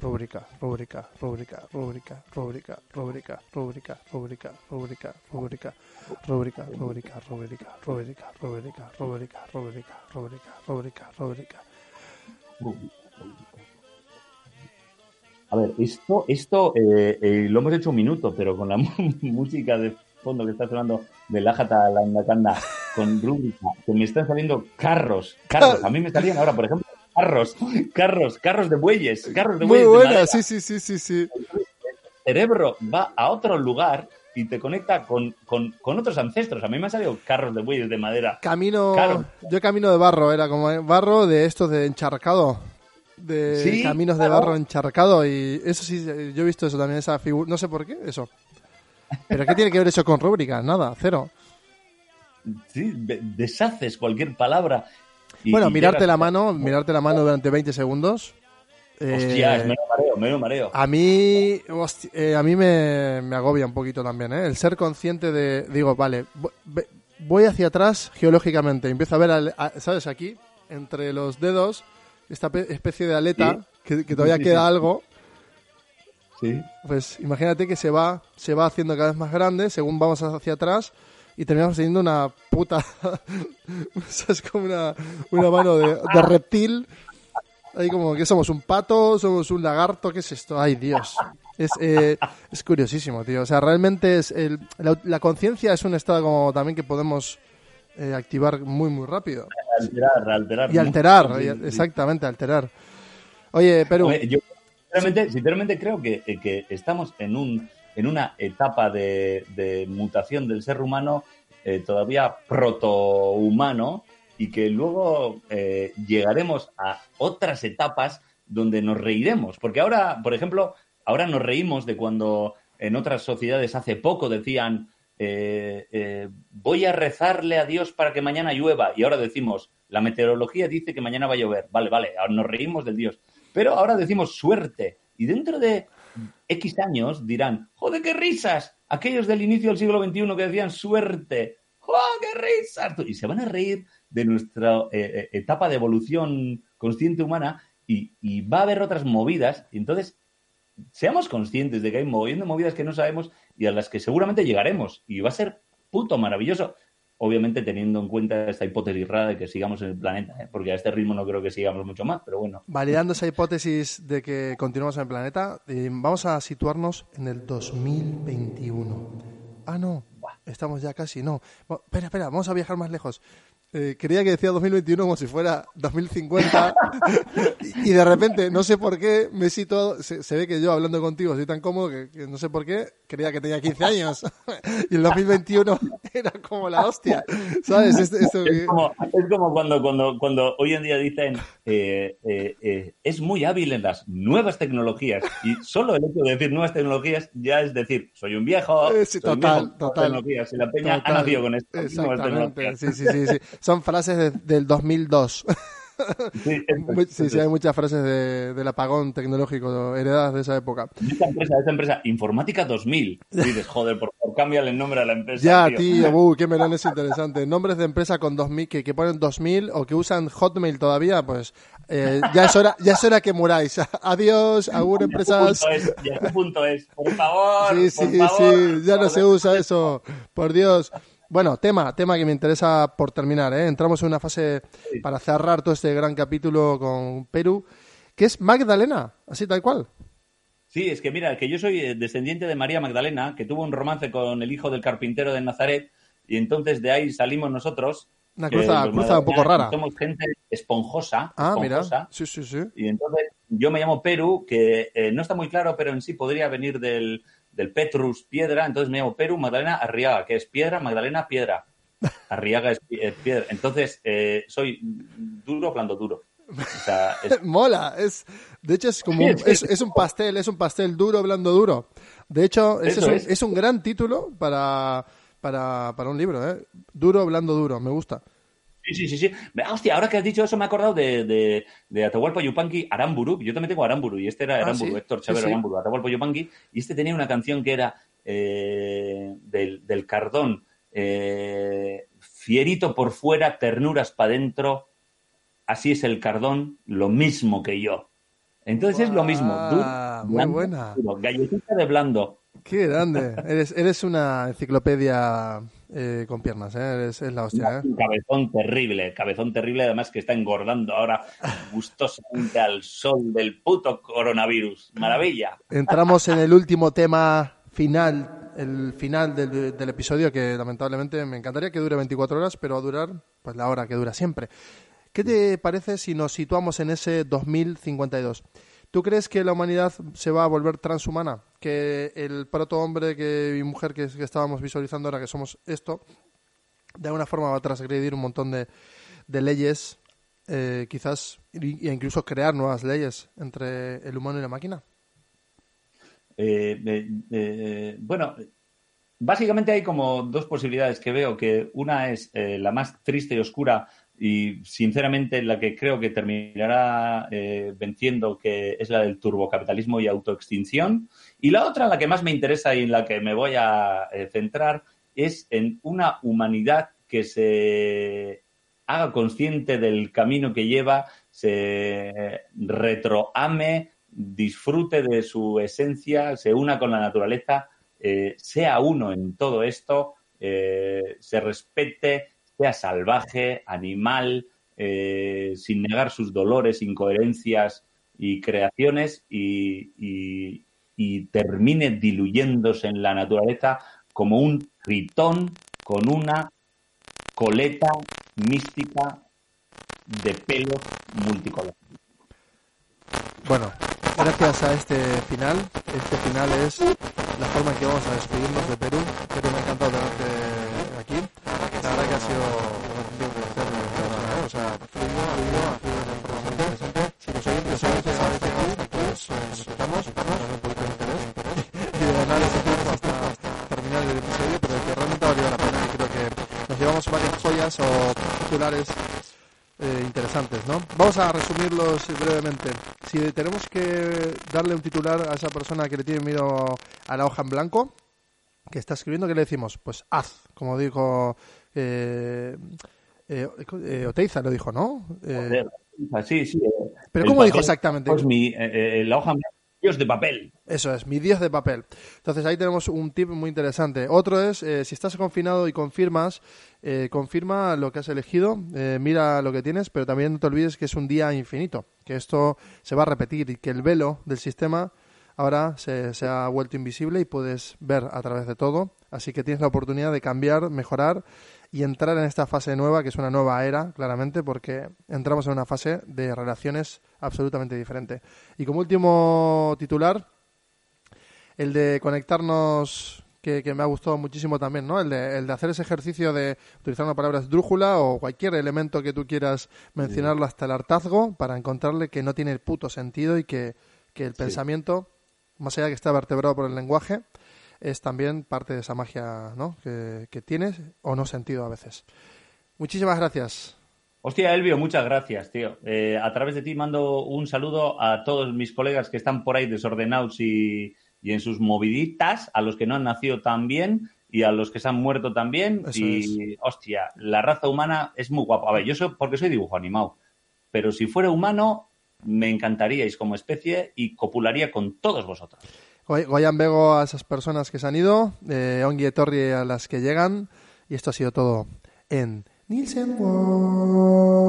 rúbrica, rúbrica, rúbrica, rúbrica, rúbrica, rúbrica, rúbrica, rúbrica, rúbrica, rúbrica, rúbrica, rúbrica, rúbrica, rúbrica, rúbrica, rúbrica, rúbrica, rúbrica, rúbrica, rúbrica. A ver, esto, esto eh, eh, lo hemos hecho un minuto, pero con la música de fondo que está sonando de la Indacanda con rúbrica, que me están saliendo carros, carros. A mí me salían ahora, por ejemplo, carros, carros, carros de bueyes, carros de Muy bueyes. buena, sí, sí, sí, sí, sí. El cerebro va a otro lugar y te conecta con, con, con otros ancestros. A mí me han salido carros de bueyes de madera. Camino, yo camino de barro, era como eh, barro de estos de encharcado. De Sí, caminos de barro encharcado y eso sí, yo he visto eso también, esa figura, no sé por qué, eso. Pero ¿qué tiene que ver eso con rúbrica? Nada, cero. Sí, de- deshaces cualquier palabra. Y- bueno, y mirarte la mano, mirarte la mano durante 20 segundos. eh, Hostias, me lo mareo, mareo. A mí, hosti- eh, a mí me, me agobia un poquito también, ¿eh? El ser consciente de, digo, vale, voy hacia atrás geológicamente, empiezo a ver, al- a- ¿sabes? Aquí, entre los dedos, esta pe- especie de aleta, Sí. que, que todavía Sí, queda sí. algo, Sí. pues imagínate que se va, se va haciendo cada vez más grande según vamos hacia atrás y terminamos teniendo una puta, ¿sabes? Como una, una mano de, de reptil. Ahí como que somos un pato, somos un lagarto, ¿qué es esto? Ay, Dios. Es, eh, es curiosísimo, tío. O sea, realmente es el, la, la conciencia es un estado como también que podemos eh, activar muy, muy rápido. Alterar, alterar. Y alterar, y- sí. exactamente, alterar. Oye, Perú, Oye, Yo sinceramente, sinceramente creo que, eh, que estamos en, un, en una etapa de, mutación del ser humano eh, todavía protohumano y que luego eh, llegaremos a otras etapas donde nos reiremos. Porque ahora, por ejemplo, ahora nos reímos de cuando en otras sociedades hace poco decían eh, voy a rezarle a Dios para que mañana llueva y ahora decimos la meteorología dice que mañana va a llover. Vale, vale, ahora nos reímos del Dios. Pero ahora decimos suerte. Y dentro de X años dirán, joder, qué risas. Aquellos del inicio del siglo XXI que decían suerte. ¡Joder, qué risas! Y se van a reír de nuestra eh, eh, etapa de evolución consciente humana y, y va a haber otras movidas. Entonces, seamos conscientes de que hay moviendo movidas que no sabemos y a las que seguramente llegaremos. Y va a ser puto maravilloso. Obviamente teniendo en cuenta esta hipótesis rara de que sigamos en el planeta, ¿eh? porque a este ritmo no creo que sigamos mucho más, pero bueno. Validando esa hipótesis de que continuamos en el planeta, eh, vamos a situarnos en el 2021. Ah, no, estamos ya casi, no. Bueno, espera, espera, vamos a viajar más lejos. Eh, creía que decía 2021 como si fuera 2050 y, y de repente, no sé por qué, me cito, se, se ve que yo hablando contigo soy tan cómodo que, que no sé por qué, creía que tenía 15 años y el 2021 era como la hostia, ¿sabes? Que- Es como, es como cuando, cuando, cuando hoy en día dicen eh, eh, eh, es muy hábil en las nuevas tecnologías y solo el hecho de decir nuevas tecnologías ya es decir soy un viejo, Eh, sí, soy un total, viejo con total. tecnologías y la peña Total. ha nacido con esto. Exactamente, sí, sí, sí, sí. Son frases de- del 2002. Sí, Sí, sí, hay muchas frases de- del apagón tecnológico heredadas de esa época. Esta empresa, esta empresa, Informática 2000. Y dices, joder, por favor, cámbiale el nombre a la empresa. Ya, tío, uy, qué melón es interesante. Nombres de empresa con 2000, que, que ponen 2000 o que usan Hotmail todavía, pues eh, ya, es hora, ya es hora que muráis. Adiós, agur empresas. Punto es, y a qué punto es. Por favor, Sí, sí, por favor. sí, ya no se usa eso, por Dios. Bueno, tema, tema que me interesa por terminar, ¿eh? Entramos en una fase para cerrar todo este gran capítulo con Perú, que es Magdalena, así tal cual. Sí, es que mira, que yo soy eh, descendiente de María Magdalena, que tuvo un romance con el hijo del carpintero de Nazaret, y entonces de ahí salimos nosotros. Una cruza, cruza un poco rara. Somos gente esponjosa. Ah, mira. esponjosa, Sí, sí, sí. Y entonces yo me llamo Perú, que eh, no está muy claro, pero en sí podría venir del, del Petrus, piedra. Entonces me llamo Perú Magdalena Arriaga, que es piedra, Magdalena piedra. Arriaga es, pi- es piedra. Entonces eh, soy duro, blando duro. O sea, es- Mola, es, de hecho es como es, es un pastel, es un pastel duro, blando, duro. De hecho, ese un, es un gran título para, para, para un libro, ¿eh? Duro, blando, duro, me gusta. Sí, sí, sí, sí. Hostia, ahora que has dicho eso me he acordado de, de, de Atahualpa Yupanqui, Aramburu. Yo también tengo Aramburu y este era Ah, Aramburu, sí, Héctor sí, Chavero sí. Aramburu, Atahualpa Yupanqui. Y este tenía una canción que era eh, del, del Cardón, eh, fierito por fuera, ternuras para dentro, así es el Cardón, lo mismo que yo. Entonces es lo mismo. Duro, muy blando, buena. duro. Galletita de blando. Qué grande. Eres, eres una enciclopedia eh, con piernas, ¿eh? Es la hostia, ¿eh? Un cabezón terrible, cabezón terrible, además que está engordando ahora gustosamente al sol del puto coronavirus. Maravilla. Entramos en el último tema final, el final del, del episodio, que lamentablemente me encantaría que dure 24 horas, pero va a durar pues la hora que dura siempre. ¿Qué te parece si nos situamos en ese 2052? ¿Tú crees que la humanidad se va a volver transhumana? Que el protohombre que, y mujer que, estábamos visualizando ahora, que somos esto, de alguna forma va a transgredir un montón de, leyes, eh, quizás, e incluso crear nuevas leyes entre el humano y la máquina? Eh, eh, bueno, básicamente hay como dos posibilidades que veo, que una es eh, la más triste y oscura y sinceramente la que creo que terminará eh, venciendo, que es la del turbocapitalismo y autoextinción. Y la otra, la que más me interesa y en la que me voy a eh, centrar, es en una humanidad que se haga consciente del camino que lleva, se retroame, disfrute de su esencia, se una con la naturaleza, eh, sea uno en todo esto, se respete, sea salvaje, animal, eh, sin negar sus dolores, incoherencias y creaciones y, termine diluyéndose en la naturaleza como un tritón con una coleta mística de pelos multicolor. Bueno, gracias a este final, este final es la forma en que vamos a despedirnos de Perú. Perú, me ha encantado tenerte. Sido un placer, ¿eh? o sea, fluido, fluido, información interesante. Si los oyentes saben que sabes que nos escuchamos, nos un poquito de interés y de ganar ese tiempo hasta terminar el episodio, pero que realmente ha valido la pena y creo que nos llevamos varias joyas o titulares eh, interesantes, ¿no? Vamos a resumirlos brevemente. Si tenemos que darle un titular a esa persona que le tiene miedo a la hoja en blanco, que está escribiendo, ¿qué le decimos? Pues haz, como dijo eh, eh, eh, Oteiza, lo dijo, ¿no? Eh, Sí, sí, ¿Pero cómo dijo exactamente? Pues mi, eh, eh, la hoja Dios de papel. Eso es, mi 10 de papel. Entonces ahí tenemos un tip muy interesante. Otro es, eh, si estás confinado y confirmas, eh, confirma lo que has elegido, eh, mira lo que tienes, pero también no te olvides que es un día infinito, que esto se va a repetir y que el velo del sistema ahora se, se ha vuelto invisible y puedes ver a través de todo. Así que tienes la oportunidad de cambiar, mejorar y entrar en esta fase nueva, que es una nueva era, claramente, porque entramos en una fase de relaciones absolutamente diferente. Y como último titular, el de conectarnos, que, que me ha gustado muchísimo también, ¿no? El de, el de hacer ese ejercicio de utilizar una palabra esdrújula o cualquier elemento que tú quieras mencionarlo hasta el hartazgo para encontrarle que no tiene puto sentido y que, que el pensamiento, más allá de que está vertebrado por el lenguaje, es también parte de esa magia ¿no? que, que tienes o no sentido a veces. Muchísimas gracias. Hostia, Elvio, muchas gracias, tío. Eh, a través de ti mando un saludo a todos mis colegas que están por ahí desordenados y, y en sus moviditas, a los que no han nacido tan bien y a los que se han muerto también. Eso y, hostia, la raza humana es muy guapa. A ver, yo soy, porque soy dibujo animado, pero si fuera humano, me encantaríais como especie y copularía con todos vosotros. Goy- Goyan Bego a esas personas que se han ido, eh, Ongi Etorri a las que llegan, y esto ha sido todo en Nielsen World.